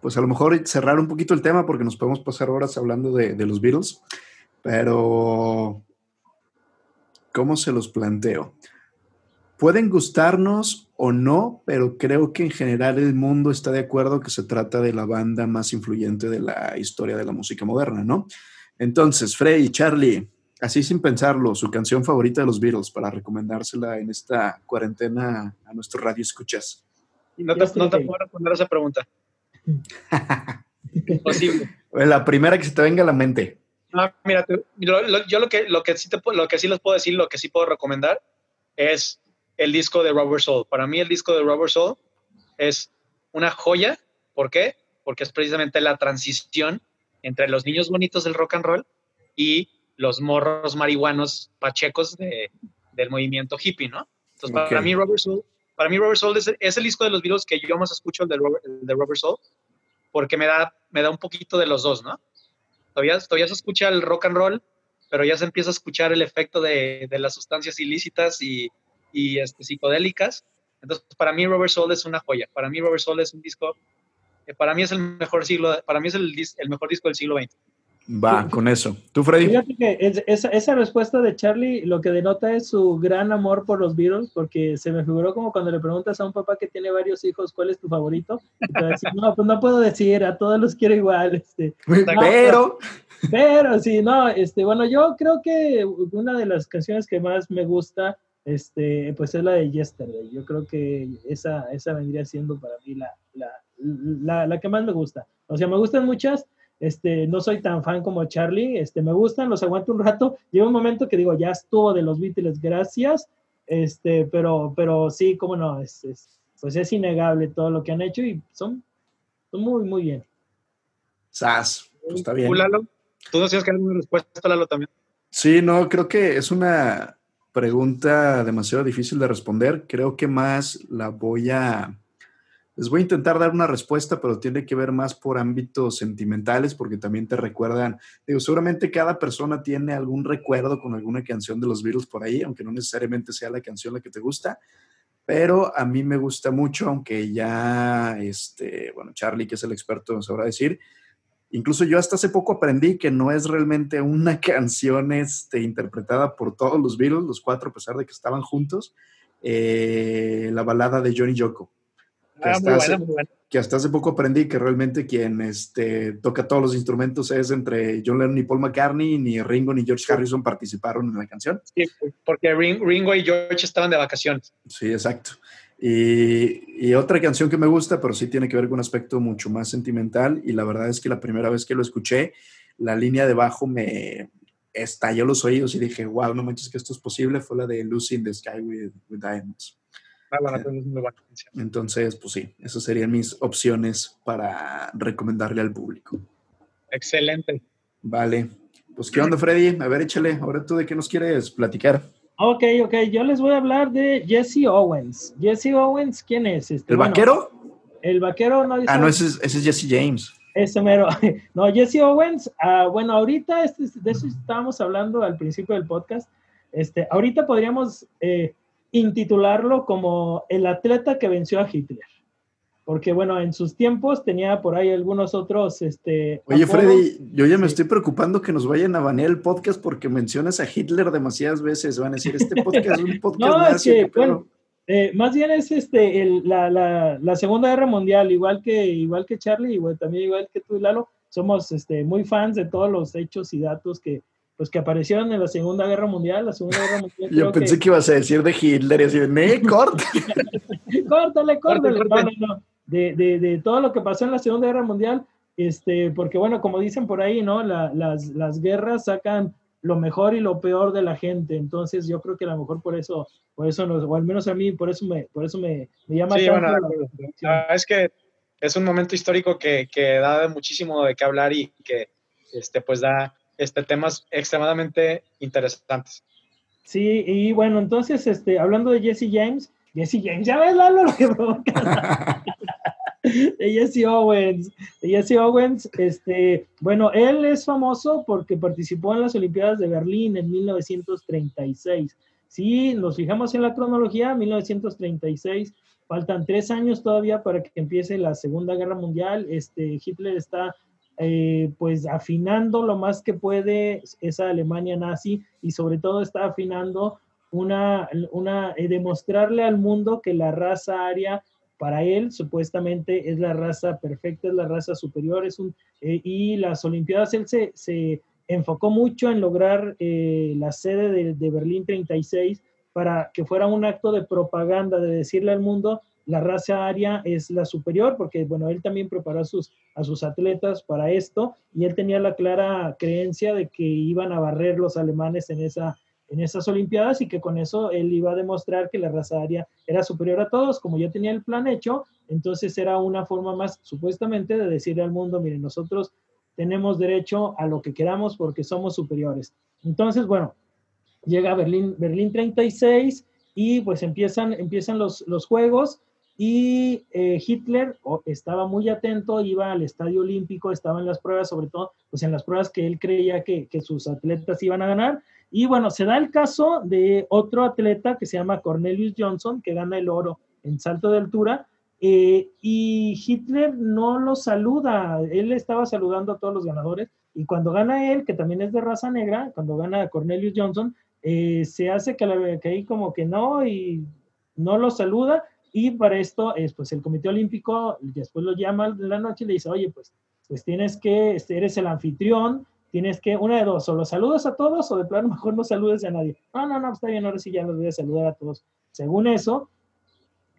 Speaker 2: pues a lo mejor cerrar un poquito el tema, porque nos podemos pasar horas hablando de los Beatles. Pero, ¿cómo se los planteo? pueden gustarnos o no, pero creo que en general el mundo está de acuerdo que se trata de la banda más influyente de la historia de la música moderna, ¿no? Entonces, Frey, Charlie, así sin pensarlo, su canción favorita de los Beatles para recomendársela en esta cuarentena a nuestro radio escuchas.
Speaker 3: No te, no te puedo responder esa pregunta. [LAUGHS] Imposible.
Speaker 2: La primera que se te venga a la mente.
Speaker 3: No, mira, yo lo que, lo, que sí te, lo que sí les puedo decir, lo que sí puedo recomendar es el disco de Robert Soul. Para mí el disco de Robert Soul es una joya. ¿Por qué? Porque es precisamente la transición entre los niños bonitos del rock and roll y los morros marihuanos pachecos de, del movimiento hippie, ¿no? Entonces, para mí Robert Soul, para mí Robert Soul es, el disco de los Beatles que yo más escucho, el de Robert, el de Robert Soul, porque me da, me da un poquito de los dos, ¿no? Todavía, todavía se escucha el rock and roll, pero ya se empieza a escuchar el efecto de, de las sustancias ilícitas y, y este, psicodélicas. Entonces, para mí Robert Soul es una joya. Para mí Robert Soul es un disco, para mí es el mejor siglo, para mí es el, el mejor disco del siglo XX.
Speaker 2: Va, con eso. ¿Tú, Freddy?
Speaker 4: Fíjate que esa, esa, respuesta de Charlie lo que denota es su gran amor por los Beatles, porque se me figuró como cuando le preguntas a un papá que tiene varios hijos cuál es tu favorito. no, pues no puedo decir, a todos los quiero igual. Este, [LAUGHS]
Speaker 2: pero...
Speaker 4: pero sí, no, este, bueno, yo creo que una de las canciones que más me gusta este, pues es la de Yesterday. Yo creo que esa, esa vendría siendo para mí la, la, la, la, que más me gusta. O sea, me gustan muchas. Este, no soy tan fan como Charlie. Este, me gustan, los aguanto un rato. Llega un momento que digo, ya estuvo de los Beatles, gracias. Este, pero, pero sí, cómo no, es, es, pues es innegable todo lo que han hecho y son, son muy, muy bien.
Speaker 2: Sas, pues está bien.
Speaker 3: ¿Tú decías que era una respuesta, Lalo, también?
Speaker 2: Sí, no, creo que es una pregunta demasiado difícil de responder. Creo que más la voy a... Les voy a intentar dar una respuesta, pero tiene que ver más por ámbitos sentimentales, porque también te recuerdan, digo, seguramente cada persona tiene algún recuerdo con alguna canción de los Beatles por ahí, aunque no necesariamente sea la canción la que te gusta, pero a mí me gusta mucho, aunque ya, este, bueno, Charlie, que es el experto, nos sabrá decir, Incluso yo hasta hace poco aprendí que no es realmente una [LAUGHS] canción este, interpretada por todos los Beatles, los cuatro, a pesar de que estaban juntos, eh, la balada de Johnny Yoko. Que, ah, hasta hace, que, hasta hace, poco aprendí que realmente quien este, toca todos los instrumentos es entre John Lennon y Paul McCartney, ni Ringo ni George Harrison participaron en la canción.
Speaker 3: Sí, porque Ringo y George estaban de vacaciones.
Speaker 2: Sí, exacto. Y, otra canción que me gusta, pero sí tiene que ver con un aspecto mucho más sentimental, y la verdad es que la primera vez que lo escuché, la línea de bajo me estalló los oídos y dije, wow, no manches que esto es posible, fue la de Lucy in the Sky with, Diamonds.
Speaker 3: Ah, bueno, pues muy buena
Speaker 2: Entonces, pues sí, esas serían mis opciones para recomendarle al público.
Speaker 3: Excelente.
Speaker 2: Vale. Pues, ¿qué onda, Freddy? A ver, échale. Ahora tú de qué nos quieres platicar.
Speaker 4: Ok, ok, yo les voy a hablar de Jesse Owens. Jesse Owens, ¿quién es?
Speaker 2: Este, ¿El vaquero?
Speaker 4: El vaquero no
Speaker 2: Ah, no, ese es, ese es Jesse James.
Speaker 4: Ese mero. [LAUGHS] No, Jesse Owens, uh, bueno, ahorita este, de eso estábamos hablando al principio del podcast. Este, ahorita podríamos eh, intitularlo como el atleta que venció a Hitler. Porque bueno, en sus tiempos tenía por ahí algunos otros, este...
Speaker 2: Oye, Freddy, yo ya me estoy preocupando que nos vayan a banear el podcast porque mencionas a Hitler demasiadas veces, van a decir, este podcast es un [LAUGHS] podcast
Speaker 4: no, es que, bueno, eh, más bien es este, el, la, la, la, Segunda Guerra Mundial, igual que, igual que Charlie, igual, también igual que tú, Lalo, somos este, muy fans de todos los hechos y datos que, pues, que aparecieron en la Segunda Guerra Mundial. La Segunda Guerra Mundial [LAUGHS]
Speaker 2: Yo pensé que... ibas a decir de Hitler y así, ¡ne, [LAUGHS] corta! [LAUGHS]
Speaker 4: córtale, córtale. No, no, no de, de, de, todo lo que pasó en la Segunda Guerra Mundial, este, porque bueno, como dicen por ahí, ¿no? La, las, las, guerras sacan lo mejor y lo peor de la gente, entonces yo creo que a lo mejor por eso, por eso nos, o al menos a mí, por eso me, por eso me, me llama
Speaker 3: sí, bueno, es que es un momento histórico que, que da muchísimo de qué hablar y que este, pues da este, temas extremadamente interesantes.
Speaker 4: Sí, y bueno, entonces, este, hablando de Jesse James, Jesse James, ya ves Lalo lo [LAUGHS] que provoca. Jesse Owens. Jesse Owens, este, bueno, él es famoso porque participó en las Olimpiadas de Berlín en 1936. Si nos fijamos en la cronología, 1936, faltan tres años todavía para que empiece la Segunda Guerra Mundial. Este, Hitler está eh, pues afinando lo más que puede esa Alemania nazi y sobre todo está afinando una, una eh, demostrarle al mundo que la raza aria para él supuestamente es la raza perfecta, es la raza superior, es un, eh, y las Olimpiadas él se, se enfocó mucho en lograr eh, la sede de, de, Berlín 36 para que fuera un acto de propaganda, de decirle al mundo, la raza aria es la superior, porque bueno, él también preparó a sus, a sus atletas para esto y él tenía la clara creencia de que iban a barrer los alemanes en, esa, en esas Olimpiadas y que con eso él iba a demostrar que la raza aria era superior a todos, como ya tenía el plan hecho, entonces era una forma más supuestamente de decirle al mundo, miren, nosotros tenemos derecho a lo que queramos porque somos superiores. Entonces, bueno, llega Berlín, Berlín 36 y pues empiezan, empiezan los, los Juegos y eh, Hitler estaba muy atento, iba al Estadio Olímpico, estaba en las pruebas, sobre todo pues en las pruebas que él creía que, que sus atletas iban a ganar. Y bueno, se da el caso de otro atleta que se llama Cornelius Johnson, que gana el oro en salto de altura, eh, y Hitler no lo saluda, él estaba saludando a todos los ganadores, y cuando gana él, que también es de raza negra, cuando gana Cornelius Johnson, eh, se hace que, la, que ahí como que no, y no lo saluda, y para esto, es, pues el Comité Olímpico después lo llama en la noche y le dice, oye, pues, pues tienes que, este, eres el anfitrión, tienes que, una de dos, o los saludas a todos o de plano mejor no saludes a nadie. No, no, no, está bien, ahora sí ya los voy a saludar a todos. Según eso,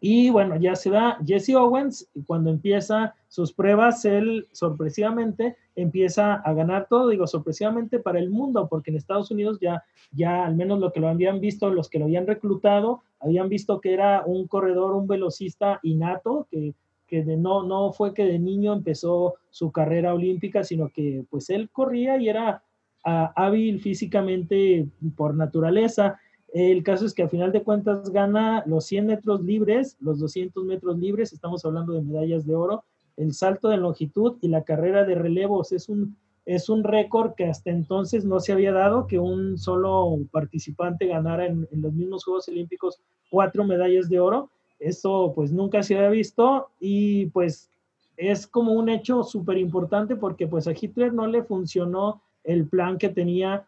Speaker 4: y bueno, ya se da Jesse Owens cuando empieza sus pruebas, él sorpresivamente empieza a ganar todo, digo sorpresivamente para el mundo, porque en Estados Unidos ya, ya al menos lo que lo habían visto, los que lo habían reclutado, habían visto que era un corredor, un velocista innato, que, que de, no, no fue que de niño empezó su carrera olímpica, sino que pues él corría y era uh, hábil físicamente por naturaleza. El caso es que al final de cuentas gana los 100 metros libres, los 200 metros libres, estamos hablando de medallas de oro, el salto de longitud y la carrera de relevos. Es un, es un récord que hasta entonces no se había dado, que un solo participante ganara en, los mismos Juegos Olímpicos cuatro medallas de oro. Eso pues nunca se había visto y pues es como un hecho súper importante porque pues a Hitler no le funcionó el plan que tenía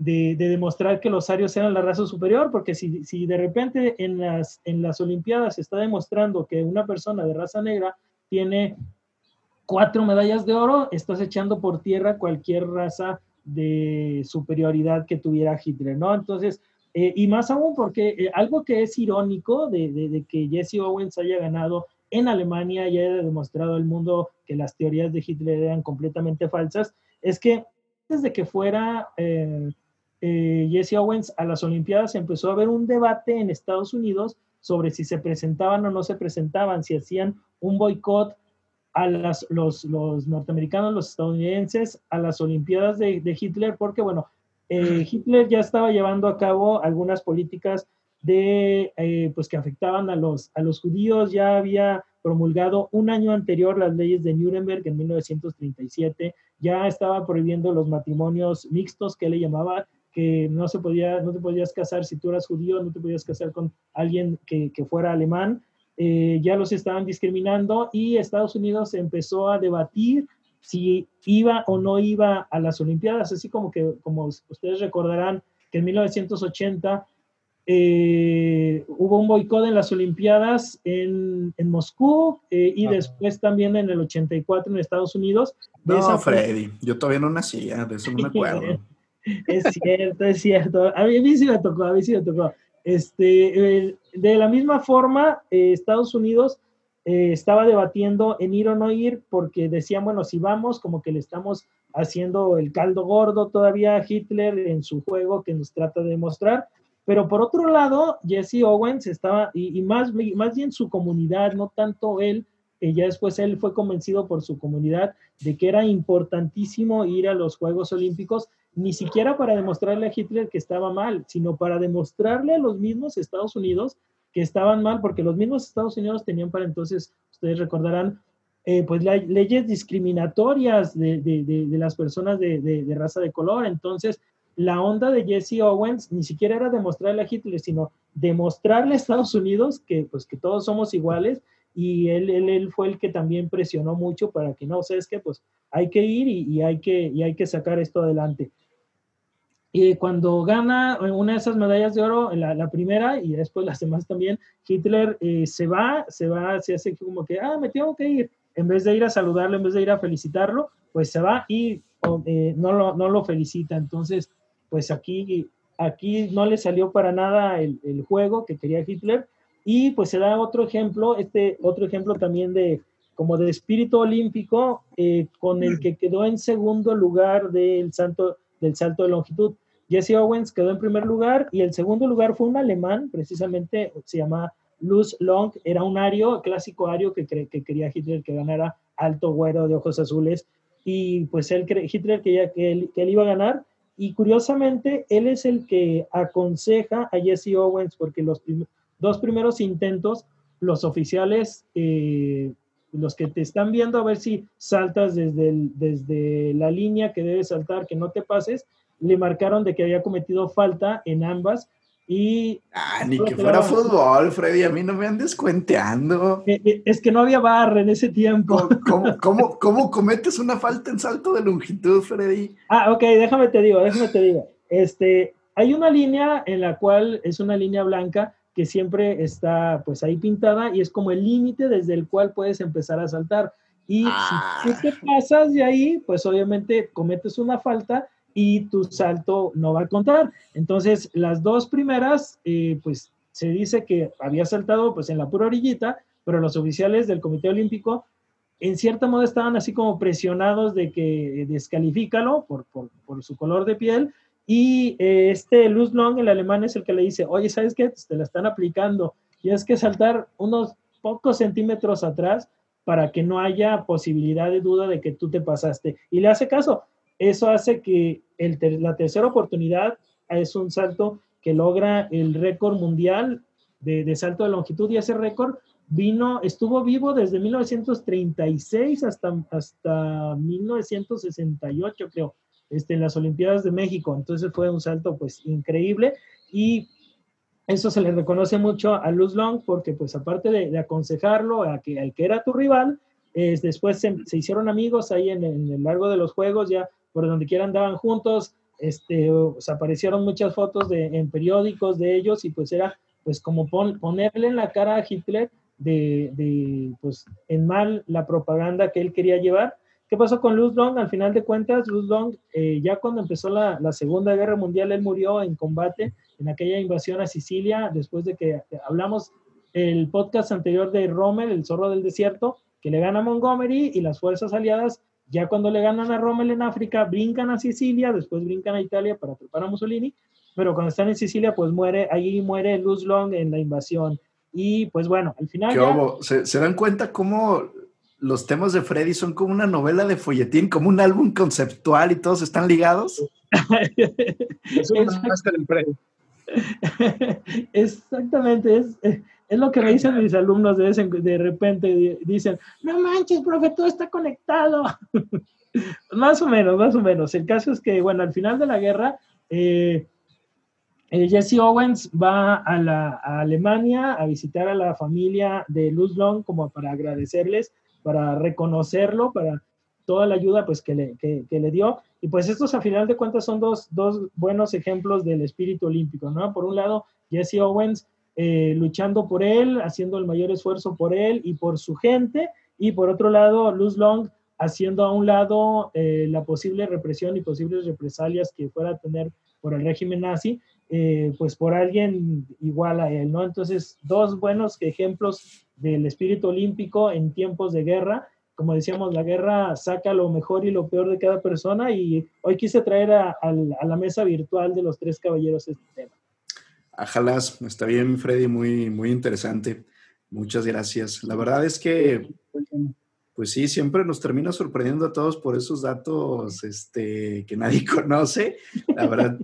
Speaker 4: de, de, demostrar que los arios eran la raza superior, porque si, si de repente en las, en las Olimpiadas se está demostrando que una persona de raza negra tiene cuatro medallas de oro, estás echando por tierra cualquier raza de superioridad que tuviera Hitler, ¿no? Entonces, eh, y más aún porque eh, algo que es irónico de, de, de, que Jesse Owens haya ganado en Alemania y haya demostrado al mundo que las teorías de Hitler eran completamente falsas, es que antes de que fuera eh, eh, Jesse Owens a las Olimpiadas empezó a haber un debate en Estados Unidos sobre si se presentaban o no se presentaban, si hacían un boicot a las, los, los, norteamericanos, los estadounidenses, a las Olimpiadas de, de Hitler, porque bueno, eh, Hitler ya estaba llevando a cabo algunas políticas de, eh, pues que afectaban a los, a los judíos, ya había promulgado un año anterior las leyes de Nuremberg en 1937, ya estaba prohibiendo los matrimonios mixtos que le llamaba que no se podía, no te podías casar si tú eras judío, no te podías casar con alguien que, que fuera alemán, eh, ya los estaban discriminando y Estados Unidos empezó a debatir si iba o no iba a las Olimpiadas, así como que, como ustedes recordarán, que en 1980 eh, hubo un boicot en las Olimpiadas en, en Moscú eh, y después también en el 84 en Estados Unidos.
Speaker 2: No, Freddy, yo todavía no nacía, de eso no me [LAUGHS] acuerdo.
Speaker 4: Es cierto, es cierto. A mí, sí me tocó, a mí sí me tocó. Este, de la misma forma, eh, Estados Unidos eh, estaba debatiendo en ir o no ir porque decían, bueno, si vamos, como que le estamos haciendo el caldo gordo todavía a Hitler en su juego que nos trata de demostrar. Pero por otro lado, Jesse Owens estaba, y, más, más bien su comunidad, no tanto él, que ya después él fue convencido por su comunidad de que era importantísimo ir a los Juegos Olímpicos ni siquiera para demostrarle a Hitler que estaba mal, sino para demostrarle a los mismos Estados Unidos que estaban mal, porque los mismos Estados Unidos tenían para entonces, ustedes recordarán, eh, pues leyes discriminatorias de, de, de, de las personas de, raza de color. Entonces, la onda de Jesse Owens ni siquiera era demostrarle a Hitler, sino demostrarle a Estados Unidos que, pues, que todos somos iguales y él, él, él, fue el que también presionó mucho para que no, sabes que pues hay que ir y, hay que, y hay que sacar esto adelante. Y cuando gana una de esas medallas de oro, la, la primera y después las demás también, Hitler eh, se va, se va, se hace como que, ah, me tengo que ir. En vez de ir a saludarlo, en vez de ir a felicitarlo, pues se va y eh, no, lo, no lo felicita. Entonces, pues aquí, aquí no le salió para nada el juego que quería Hitler. Y pues se da otro ejemplo, este otro ejemplo también de como de espíritu olímpico, eh, con el que quedó en segundo lugar del, santo, del salto de longitud. Jesse Owens quedó en primer lugar y el segundo lugar fue un alemán, precisamente se llama Luz Long, era un ario, clásico ario que, que quería Hitler que ganara alto güero de ojos azules. Y pues él Hitler quería que él, que él iba a ganar. Y curiosamente él es el que aconseja a Jesse Owens porque los dos primeros intentos los oficiales eh, los que te están viendo a ver si saltas desde, desde la línea que debes saltar, que no te pases, le marcaron de que había cometido falta en ambas y...
Speaker 2: Ah, ni que fuera fútbol, Freddy, a mí no me andes cuenteando.
Speaker 4: Eh, eh, es que no había barra en ese tiempo.
Speaker 2: ¿Cómo, cómo, cómo, cometes una falta en salto de longitud, Freddy?
Speaker 4: Ah, ok, déjame te digo, déjame te digo. Este, hay una línea en la cual es una línea blanca que siempre está pues ahí pintada y es como el límite desde el cual puedes empezar a saltar. Y si tú te ah. pasas de ahí, pues obviamente cometes una falta y tu salto no va a contar. Entonces, las dos primeras, eh, pues se dice que había saltado pues en la pura orillita, pero los oficiales del Comité Olímpico en cierta modo estaban así como presionados de que descalifícalo por, por, por su color de piel y eh, este Luz Long, el alemán, es el que le dice, oye, ¿sabes qué? Te la están aplicando. Y es que saltar unos pocos centímetros atrás para que no haya posibilidad de duda de que tú te pasaste. Y le hace caso. Eso hace que el la tercera oportunidad es un salto que logra el récord mundial de, de salto de longitud y ese récord vino, estuvo vivo desde 1936 hasta, hasta 1968, creo este, en las Olimpiadas de México. Entonces fue un salto pues increíble y eso se le reconoce mucho a Luz Long porque pues aparte de, aconsejarlo a que, al que era tu rival, es, después se, hicieron amigos ahí en, el largo de los juegos, ya por donde quiera andaban juntos, este, aparecieron muchas fotos de, en periódicos de ellos y pues era pues como ponerle en la cara a Hitler de, de, pues en mal la propaganda que él quería llevar ¿Qué pasó con Luz Long? Al final de cuentas, Luz Long, eh, ya cuando empezó la, Segunda Guerra Mundial, él murió en combate en aquella invasión a Sicilia, después de que hablamos el podcast anterior de Rommel, el zorro del desierto, que le gana a Montgomery y las fuerzas aliadas, ya cuando le ganan a Rommel en África, brincan a Sicilia, después brincan a Italia para atrapar a Mussolini, pero cuando están en Sicilia, pues muere, ahí muere Luz Long en la invasión. Y pues bueno, al final...
Speaker 2: ¿Se, ¿Se dan cuenta cómo los temas de Freddy son como una novela de folletín, como un álbum conceptual y todos están ligados.
Speaker 3: es Freddy. [LAUGHS]
Speaker 4: Exactamente, es, es, lo que me dicen mis alumnos de, de repente, dicen, no manches, profe, todo está conectado. [LAUGHS] más o menos, más o menos. El caso es que, bueno, al final de la guerra, eh, eh, Jesse Owens va a, la, a Alemania a visitar a la familia de Luz Long como para agradecerles para reconocerlo, para toda la ayuda pues, que, le, que, le dio. Y pues estos a final de cuentas son dos, dos, buenos ejemplos del espíritu olímpico, ¿no? Por un lado, Jesse Owens eh, luchando por él, haciendo el mayor esfuerzo por él y por su gente, y por otro lado, Luz Long haciendo a un lado eh, la posible represión y posibles represalias que fuera a tener por el régimen nazi, eh, pues por alguien igual a él, ¿no? Entonces, dos buenos ejemplos del espíritu olímpico en tiempos de guerra. Como decíamos, la guerra saca lo mejor y lo peor de cada persona y hoy quise traer a, la mesa virtual de los tres caballeros este tema.
Speaker 2: Ajalas, está bien, Freddy, muy, muy interesante. Muchas gracias. La verdad es que, pues sí, siempre nos termina sorprendiendo a todos por esos datos este, que nadie [LAUGHS] conoce. La verdad,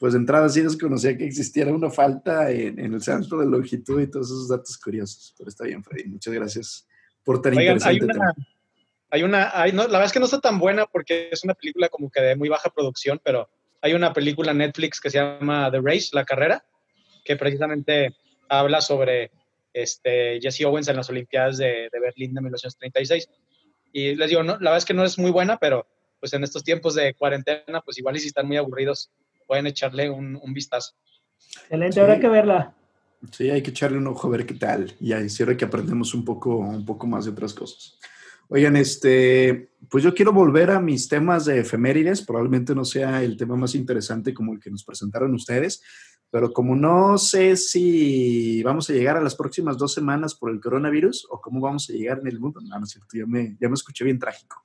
Speaker 2: pues de entrada sí desconocía que existiera una falta en, el salto de longitud y todos esos datos curiosos. Pero está bien, Freddy. Muchas gracias por tan interesante
Speaker 3: hay una, hay una la verdad es que no está tan buena porque es una película como que de muy baja producción, pero hay una película Netflix que se llama The Race, La Carrera, que precisamente habla sobre este, Jesse Owens en las Olimpiadas de, de Berlín de 1936. Y les digo, no, la verdad es que no es muy buena, pero pues en estos tiempos de cuarentena, pues igual y si están muy aburridos, pueden echarle un, vistazo.
Speaker 4: Excelente, habrá que verla.
Speaker 2: Sí, hay que echarle un ojo a ver qué tal. Y ahí cierre que aprendemos un poco, un poco más de otras cosas. Oigan, este, pues yo quiero volver a mis temas de efemérides. Probablemente no sea el tema más interesante como el que nos presentaron ustedes, pero como no sé si vamos a llegar a las próximas dos semanas por el coronavirus o cómo vamos a llegar en el mundo, no, no es cierto, ya me, ya me escuché bien trágico.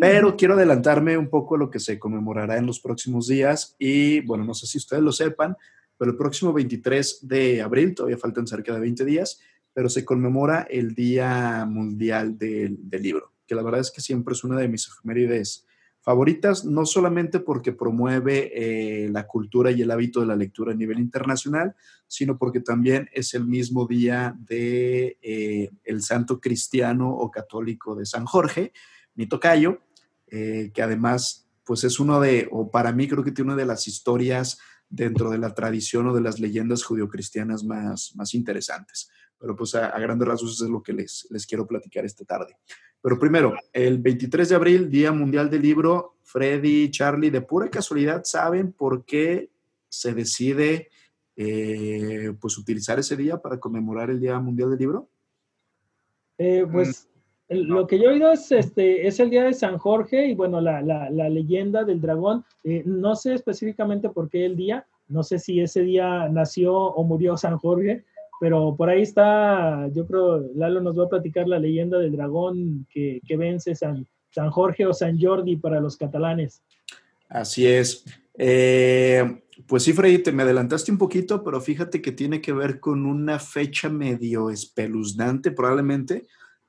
Speaker 2: Pero quiero adelantarme un poco a lo que se conmemorará en los próximos días y bueno, no sé si ustedes lo sepan, pero el próximo 23 de abril, todavía faltan cerca de 20 días, pero se conmemora el Día Mundial del, Libro, que la verdad es que siempre es una de mis efemérides favoritas, no solamente porque promueve eh, la cultura y el hábito de la lectura a nivel internacional, sino porque también es el mismo día de eh, el santo cristiano o católico de San Jorge, mi tocayo, eh, que además pues es uno de, o para mí creo que tiene una de las historias dentro de la tradición o de las leyendas judio-cristianas más, más interesantes. Pero pues a, grandes rasgos eso es lo que les, les quiero platicar esta tarde. Pero primero, el 23 de abril, Día Mundial del Libro, Freddy, Charlie, de pura casualidad, ¿saben por qué se decide eh, pues utilizar ese día para conmemorar el Día Mundial del Libro?
Speaker 4: Eh, pues lo que yo he oído es, este, es el día de San Jorge y bueno, la, leyenda del dragón. Eh, no sé específicamente por qué el día, no sé si ese día nació o murió San Jorge, pero por ahí está, yo creo, Lalo nos va a platicar la leyenda del dragón que, vence San, San Jorge o San Jordi para los catalanes.
Speaker 2: Así es. Eh, pues sí, Freddy, te me adelantaste un poquito, pero fíjate que tiene que ver con una fecha medio espeluznante, probablemente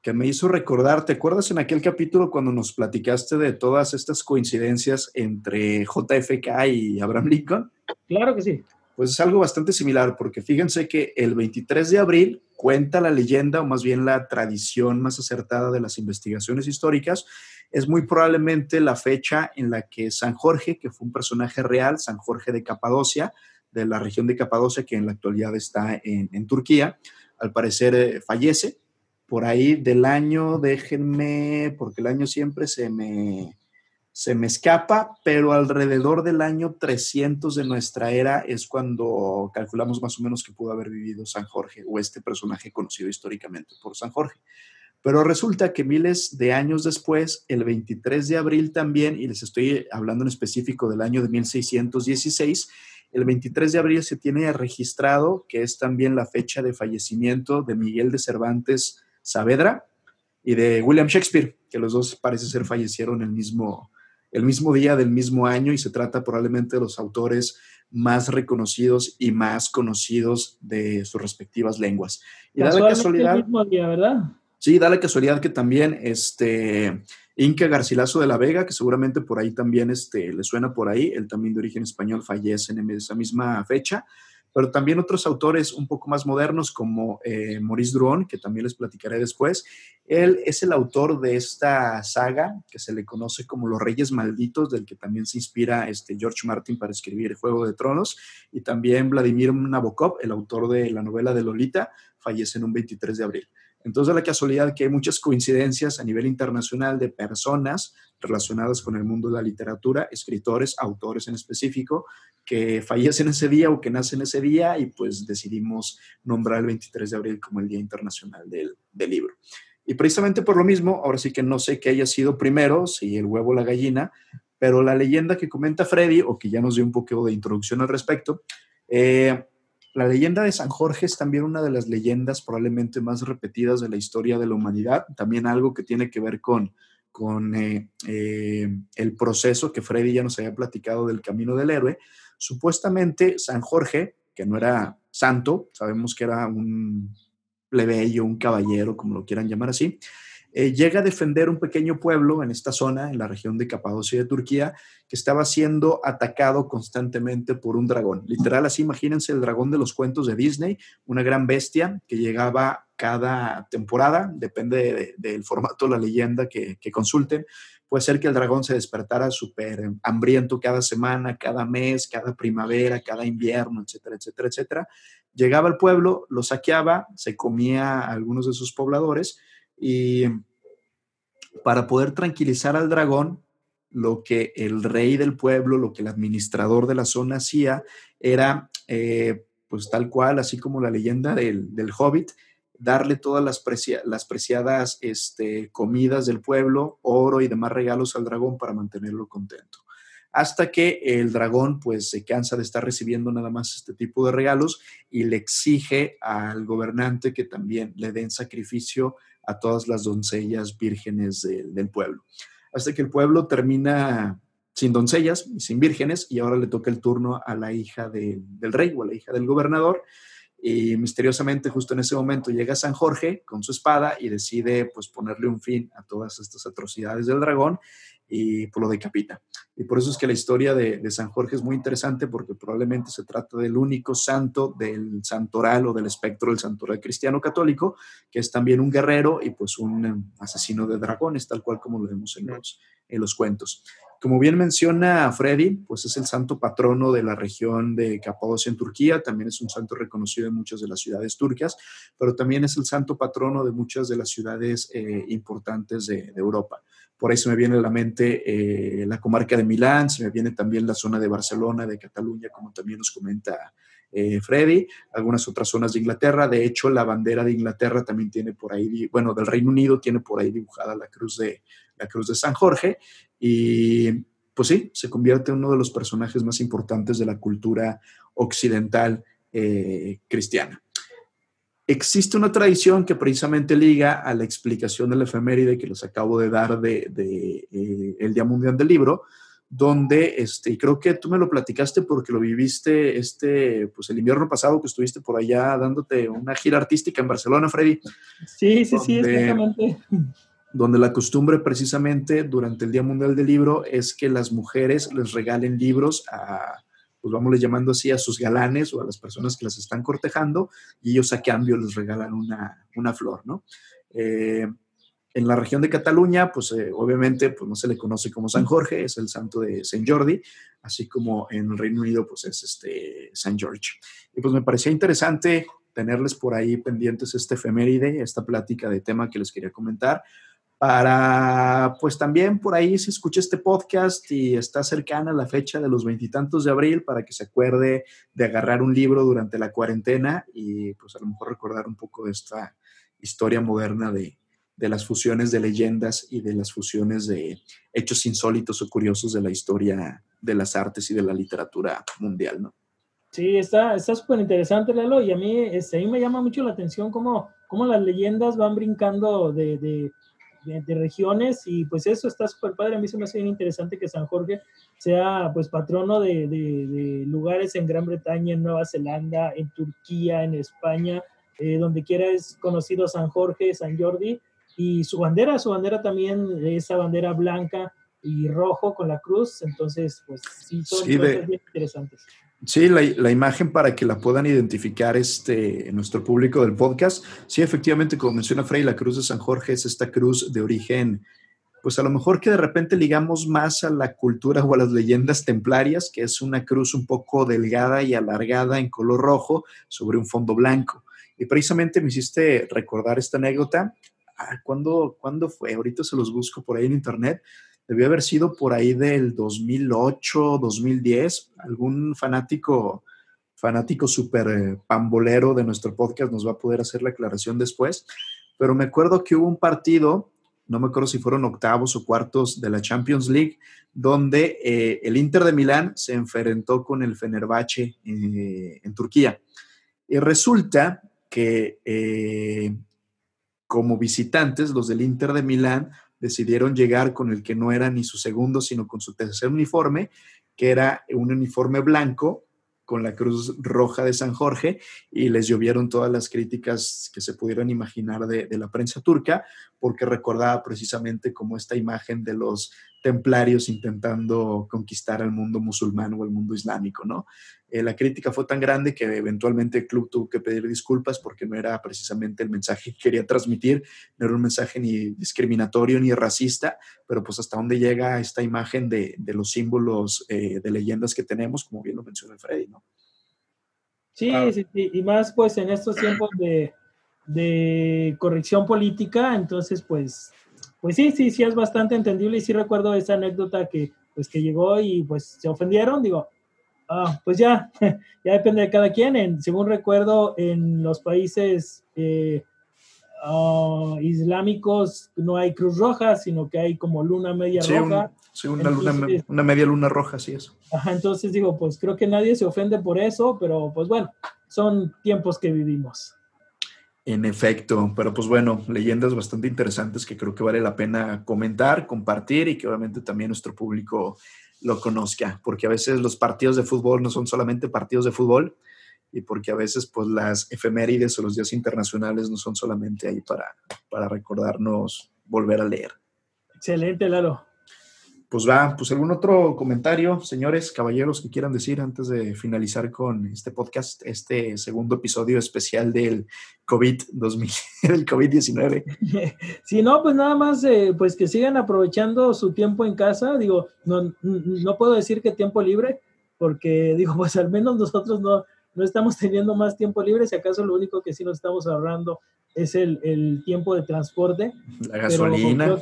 Speaker 2: que me hizo recordar, ¿te acuerdas en aquel capítulo cuando nos platicaste de todas estas coincidencias entre JFK y Abraham Lincoln?
Speaker 4: Claro que sí.
Speaker 2: Pues es algo bastante similar, porque fíjense que el 23 de abril cuenta la leyenda, o más bien la tradición más acertada de las investigaciones históricas, es muy probablemente la fecha en la que San Jorge, que fue un personaje real, San Jorge de Capadocia, de la región de Capadocia, que en la actualidad está en, Turquía, al parecer eh, fallece por ahí del año, déjenme, porque el año siempre se me, se me escapa, pero alrededor del año 300 de nuestra era es cuando calculamos más o menos que pudo haber vivido San Jorge o este personaje conocido históricamente por San Jorge. Pero resulta que miles de años después, el 23 de abril también, y les estoy hablando en específico del año de 1616, el 23 de abril se tiene registrado que es también la fecha de fallecimiento de Miguel de Cervantes Saavedra y de William Shakespeare, que los dos parece ser fallecieron el mismo, el mismo día del mismo año y se trata probablemente de los autores más reconocidos y más conocidos de sus respectivas lenguas. Y da la casualidad. El mismo día, ¿verdad? Sí, da la casualidad que también este Inca Garcilaso de la Vega, que seguramente por ahí también este, le suena por ahí, él también de origen español fallece en esa misma fecha pero también otros autores un poco más modernos como eh, Maurice Druon, que también les platicaré después. Él es el autor de esta saga que se le conoce como Los Reyes Malditos, del que también se inspira este George Martin para escribir Juego de Tronos, y también Vladimir Nabokov, el autor de la novela de Lolita, fallece en un 23 de abril. Entonces, la casualidad que hay muchas coincidencias a nivel internacional de personas relacionadas con el mundo de la literatura, escritores, autores en específico, que fallecen ese día o que nacen ese día y pues decidimos nombrar el 23 de abril como el Día Internacional del, Libro. Y precisamente por lo mismo, ahora sí que no sé qué haya sido primero, si el huevo o la gallina, pero la leyenda que comenta Freddy, o que ya nos dio un poco de introducción al respecto, eh, la leyenda de San Jorge es también una de las leyendas probablemente más repetidas de la historia de la humanidad, también algo que tiene que ver con, con eh, eh, el proceso que Freddy ya nos había platicado del camino del héroe. Supuestamente San Jorge, que no era santo, sabemos que era un plebeyo, un caballero, como lo quieran llamar así, eh, llega a defender un pequeño pueblo en esta zona, en la región de Capadocia de Turquía, que estaba siendo atacado constantemente por un dragón. Literal, así imagínense el dragón de los cuentos de Disney, una gran bestia que llegaba cada temporada, depende del formato de la leyenda que, que consulten. Puede ser que el dragón se despertara súper hambriento cada semana, cada mes, cada primavera, cada invierno, etcétera, etcétera, etcétera. Llegaba al pueblo, lo saqueaba, se comía a algunos de sus pobladores y para poder tranquilizar al dragón, lo que el rey del pueblo, lo que el administrador de la zona hacía, era, eh, pues tal cual, así como la leyenda del, hobbit, darle todas las, las preciadas este, comidas del pueblo, oro y demás regalos al dragón para mantenerlo contento. Hasta que el dragón pues se cansa de estar recibiendo nada más este tipo de regalos y le exige al gobernante que también le den sacrificio a todas las doncellas vírgenes del pueblo. Hasta que el pueblo termina sin doncellas y sin vírgenes y ahora le toca el turno a la hija del rey o a la hija del gobernador y misteriosamente justo en ese momento llega San Jorge con su espada y decide pues ponerle un fin a todas estas atrocidades del dragón y pues lo decapita. Y por eso es que la historia de, San Jorge es muy interesante porque probablemente se trata del único santo del santoral o del espectro del santoral cristiano católico, que es también un guerrero y pues un asesino de dragones, tal cual como lo vemos en los, en los cuentos. Como bien menciona Freddy, pues es el santo patrono de la región de Capadocia en Turquía, también es un santo reconocido en muchas de las ciudades turcas, pero también es el santo patrono de muchas de las ciudades eh, importantes de, Europa. Por eso me viene a la mente eh, la comarca de Milán, se me viene también la zona de Barcelona, de Cataluña, como también nos comenta eh, Freddy, algunas otras zonas de Inglaterra. De hecho, la bandera de Inglaterra también tiene por ahí, bueno, del Reino Unido tiene por ahí dibujada la cruz de, la cruz de San Jorge. Y pues sí, se convierte en uno de los personajes más importantes de la cultura occidental eh, cristiana. Existe una tradición que precisamente liga a la explicación de la efeméride que les acabo de dar de, eh, el Día Mundial del Libro, donde, este, y creo que tú me lo platicaste porque lo viviste este, pues el invierno pasado que estuviste por allá dándote una gira artística en Barcelona, Freddy.
Speaker 4: Sí, sí, sí, exactamente.
Speaker 2: Donde la costumbre precisamente durante el Día Mundial del Libro es que las mujeres les regalen libros a, pues vamos llamando así, a sus galanes o a las personas que las están cortejando y ellos a cambio les regalan una, una flor, ¿no? Eh, en la región de Cataluña, pues eh, obviamente pues no se le conoce como San Jorge, es el santo de San Jordi, así como en el Reino Unido pues es este San George. Y pues me parecía interesante tenerles por ahí pendientes este efeméride, esta plática de tema que les quería comentar, para pues también por ahí si escucha este podcast y está cercana la fecha de los veintitantos de abril para que se acuerde de agarrar un libro durante la cuarentena y pues a lo mejor recordar un poco de esta historia moderna de, de las fusiones de leyendas y de las fusiones de hechos insólitos o curiosos de la historia de las artes y de la literatura mundial, ¿no?
Speaker 4: Sí, está súper interesante, Lalo, y a mí, este, a mí me llama mucho la atención cómo, cómo las leyendas van brincando de, de, regiones y pues eso está súper padre. A mí se me hace bien interesante que San Jorge sea pues patrono de, de, lugares en Gran Bretaña, en Nueva Zelanda, en Turquía, en España, eh, donde quiera es conocido San Jorge, San Jordi, y su bandera, su bandera también, esa bandera blanca y rojo con la cruz, entonces, pues sí, son sí, bien interesantes.
Speaker 2: Sí, la, imagen para que la puedan identificar este, nuestro público del podcast. Sí, efectivamente, como menciona Frey, la cruz de San Jorge es esta cruz de origen, pues a lo mejor que de repente ligamos más a la cultura o a las leyendas templarias, que es una cruz un poco delgada y alargada en color rojo sobre un fondo blanco. Y precisamente me hiciste recordar esta anécdota ah, ¿cuándo, ¿cuándo fue? Ahorita se los busco por ahí en internet. Debió haber sido por ahí del 2008, 2010. Algún fanático, fanático súper eh, pambolero de nuestro podcast nos va a poder hacer la aclaración después. Pero me acuerdo que hubo un partido, no me acuerdo si fueron octavos o cuartos de la Champions League, donde eh, el Inter de Milán se enfrentó con el Fenerbahce eh, en Turquía. Y resulta que como visitantes, los del Inter de Milán decidieron llegar con el que no era ni su segundo, sino con su tercer uniforme, que era un uniforme blanco con la cruz roja de San Jorge y les llovieron todas las críticas que se pudieran imaginar de, de la prensa turca, porque recordaba precisamente como esta imagen de los templarios intentando conquistar al mundo musulmán o el mundo islámico, ¿no? Eh, la crítica fue tan grande que eventualmente el club tuvo que pedir disculpas porque no era precisamente el mensaje que quería transmitir, no era un mensaje ni discriminatorio ni racista, pero pues hasta dónde llega esta imagen de, los símbolos eh, de leyendas que tenemos, como bien lo mencionó Freddy, ¿no?
Speaker 4: Sí, sí, sí, y más pues en estos tiempos de, de corrección política, entonces pues pues sí, sí, sí es bastante entendible y sí recuerdo esa anécdota que pues que llegó y pues se ofendieron, digo, ah, pues ya, [LAUGHS] ya depende de cada quien. En, según recuerdo, en los países eh, ah, islámicos no hay cruz roja, sino que hay como luna media roja.
Speaker 2: sí, una, luna, una media luna roja, sí es.
Speaker 4: Ajá, entonces digo, pues creo que nadie se ofende por eso, pero pues bueno, son tiempos que vivimos.
Speaker 2: En efecto, pero pues bueno, leyendas bastante interesantes que creo que vale la pena comentar, compartir y que obviamente también nuestro público lo conozca, porque a veces los partidos de fútbol no son solamente partidos de fútbol y porque a veces pues las efemérides o los días internacionales no son solamente ahí para, para recordarnos volver a leer.
Speaker 4: Excelente, Lalo.
Speaker 2: Pues va, pues algún otro comentario, señores, caballeros, que quieran decir antes de finalizar con este podcast, este segundo episodio especial del COVID-2000, el COVID-19.
Speaker 4: Sí, no, pues nada más, eh, pues que sigan aprovechando su tiempo en casa. Digo, no, no puedo decir que tiempo libre, porque digo, pues al menos nosotros no, no estamos [LAUGHS] teniendo más tiempo libre, si acaso lo único que sí nos estamos ahorrando es el, el tiempo de transporte.
Speaker 2: La gasolina.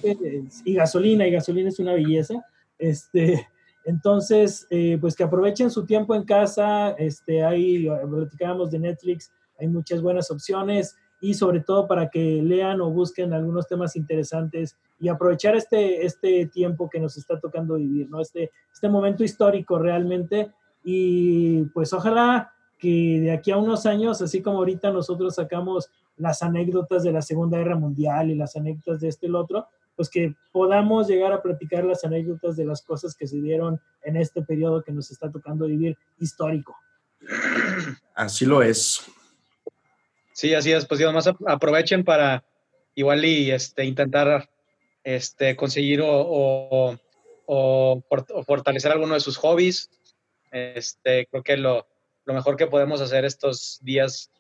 Speaker 4: y gasolina, y gasolina es una belleza. Este, entonces, eh, pues que aprovechen su tiempo en casa. Este, ahí platicábamos de Netflix, hay muchas buenas opciones y sobre todo para que lean o busquen algunos temas interesantes y aprovechar este, este tiempo que nos está tocando vivir, ¿no? Este, este momento histórico realmente. Y pues ojalá que de aquí a unos años, así como ahorita nosotros sacamos las anécdotas de la Segunda Guerra Mundial y las anécdotas de este y el otro, pues que podamos llegar a platicar las anécdotas de las cosas que se dieron en este periodo que nos está tocando vivir histórico.
Speaker 2: Así lo es.
Speaker 3: Sí, así es. Pues además aprovechen para igual y este, intentar este, conseguir o, o, fortalecer alguno de sus hobbies. Este, creo que lo, lo mejor que podemos hacer estos días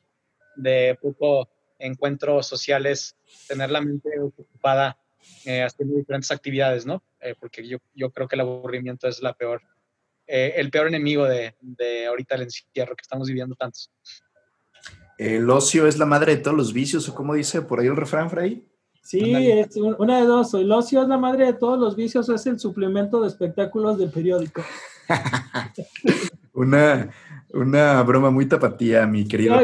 Speaker 3: de poco encuentros sociales, tener la mente ocupada eh, haciendo diferentes actividades, ¿no? Eh, porque yo, yo, creo que el aburrimiento es la peor, eh, el peor enemigo de, de, ahorita el encierro que estamos viviendo tantos.
Speaker 2: El ocio es la madre de todos los vicios, o como dice por ahí el refrán, Fray.
Speaker 4: Sí, es una de dos. El ocio es la madre de todos los vicios, es el suplemento de espectáculos del periódico. [LAUGHS]
Speaker 2: una, una broma muy tapatía, mi querido,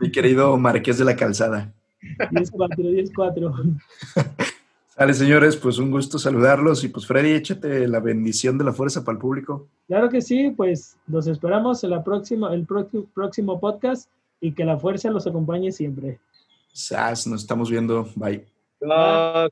Speaker 2: mi querido Marqués de la Calzada.
Speaker 4: 10-4, 10-4.
Speaker 2: Vale, señores, pues un gusto saludarlos y pues Freddy, échate la bendición de la fuerza para el público.
Speaker 4: Claro que sí, pues los esperamos en la próxima, el próximo podcast y que la fuerza los acompañe siempre.
Speaker 2: Sas, nos estamos viendo. Bye.
Speaker 3: Bye.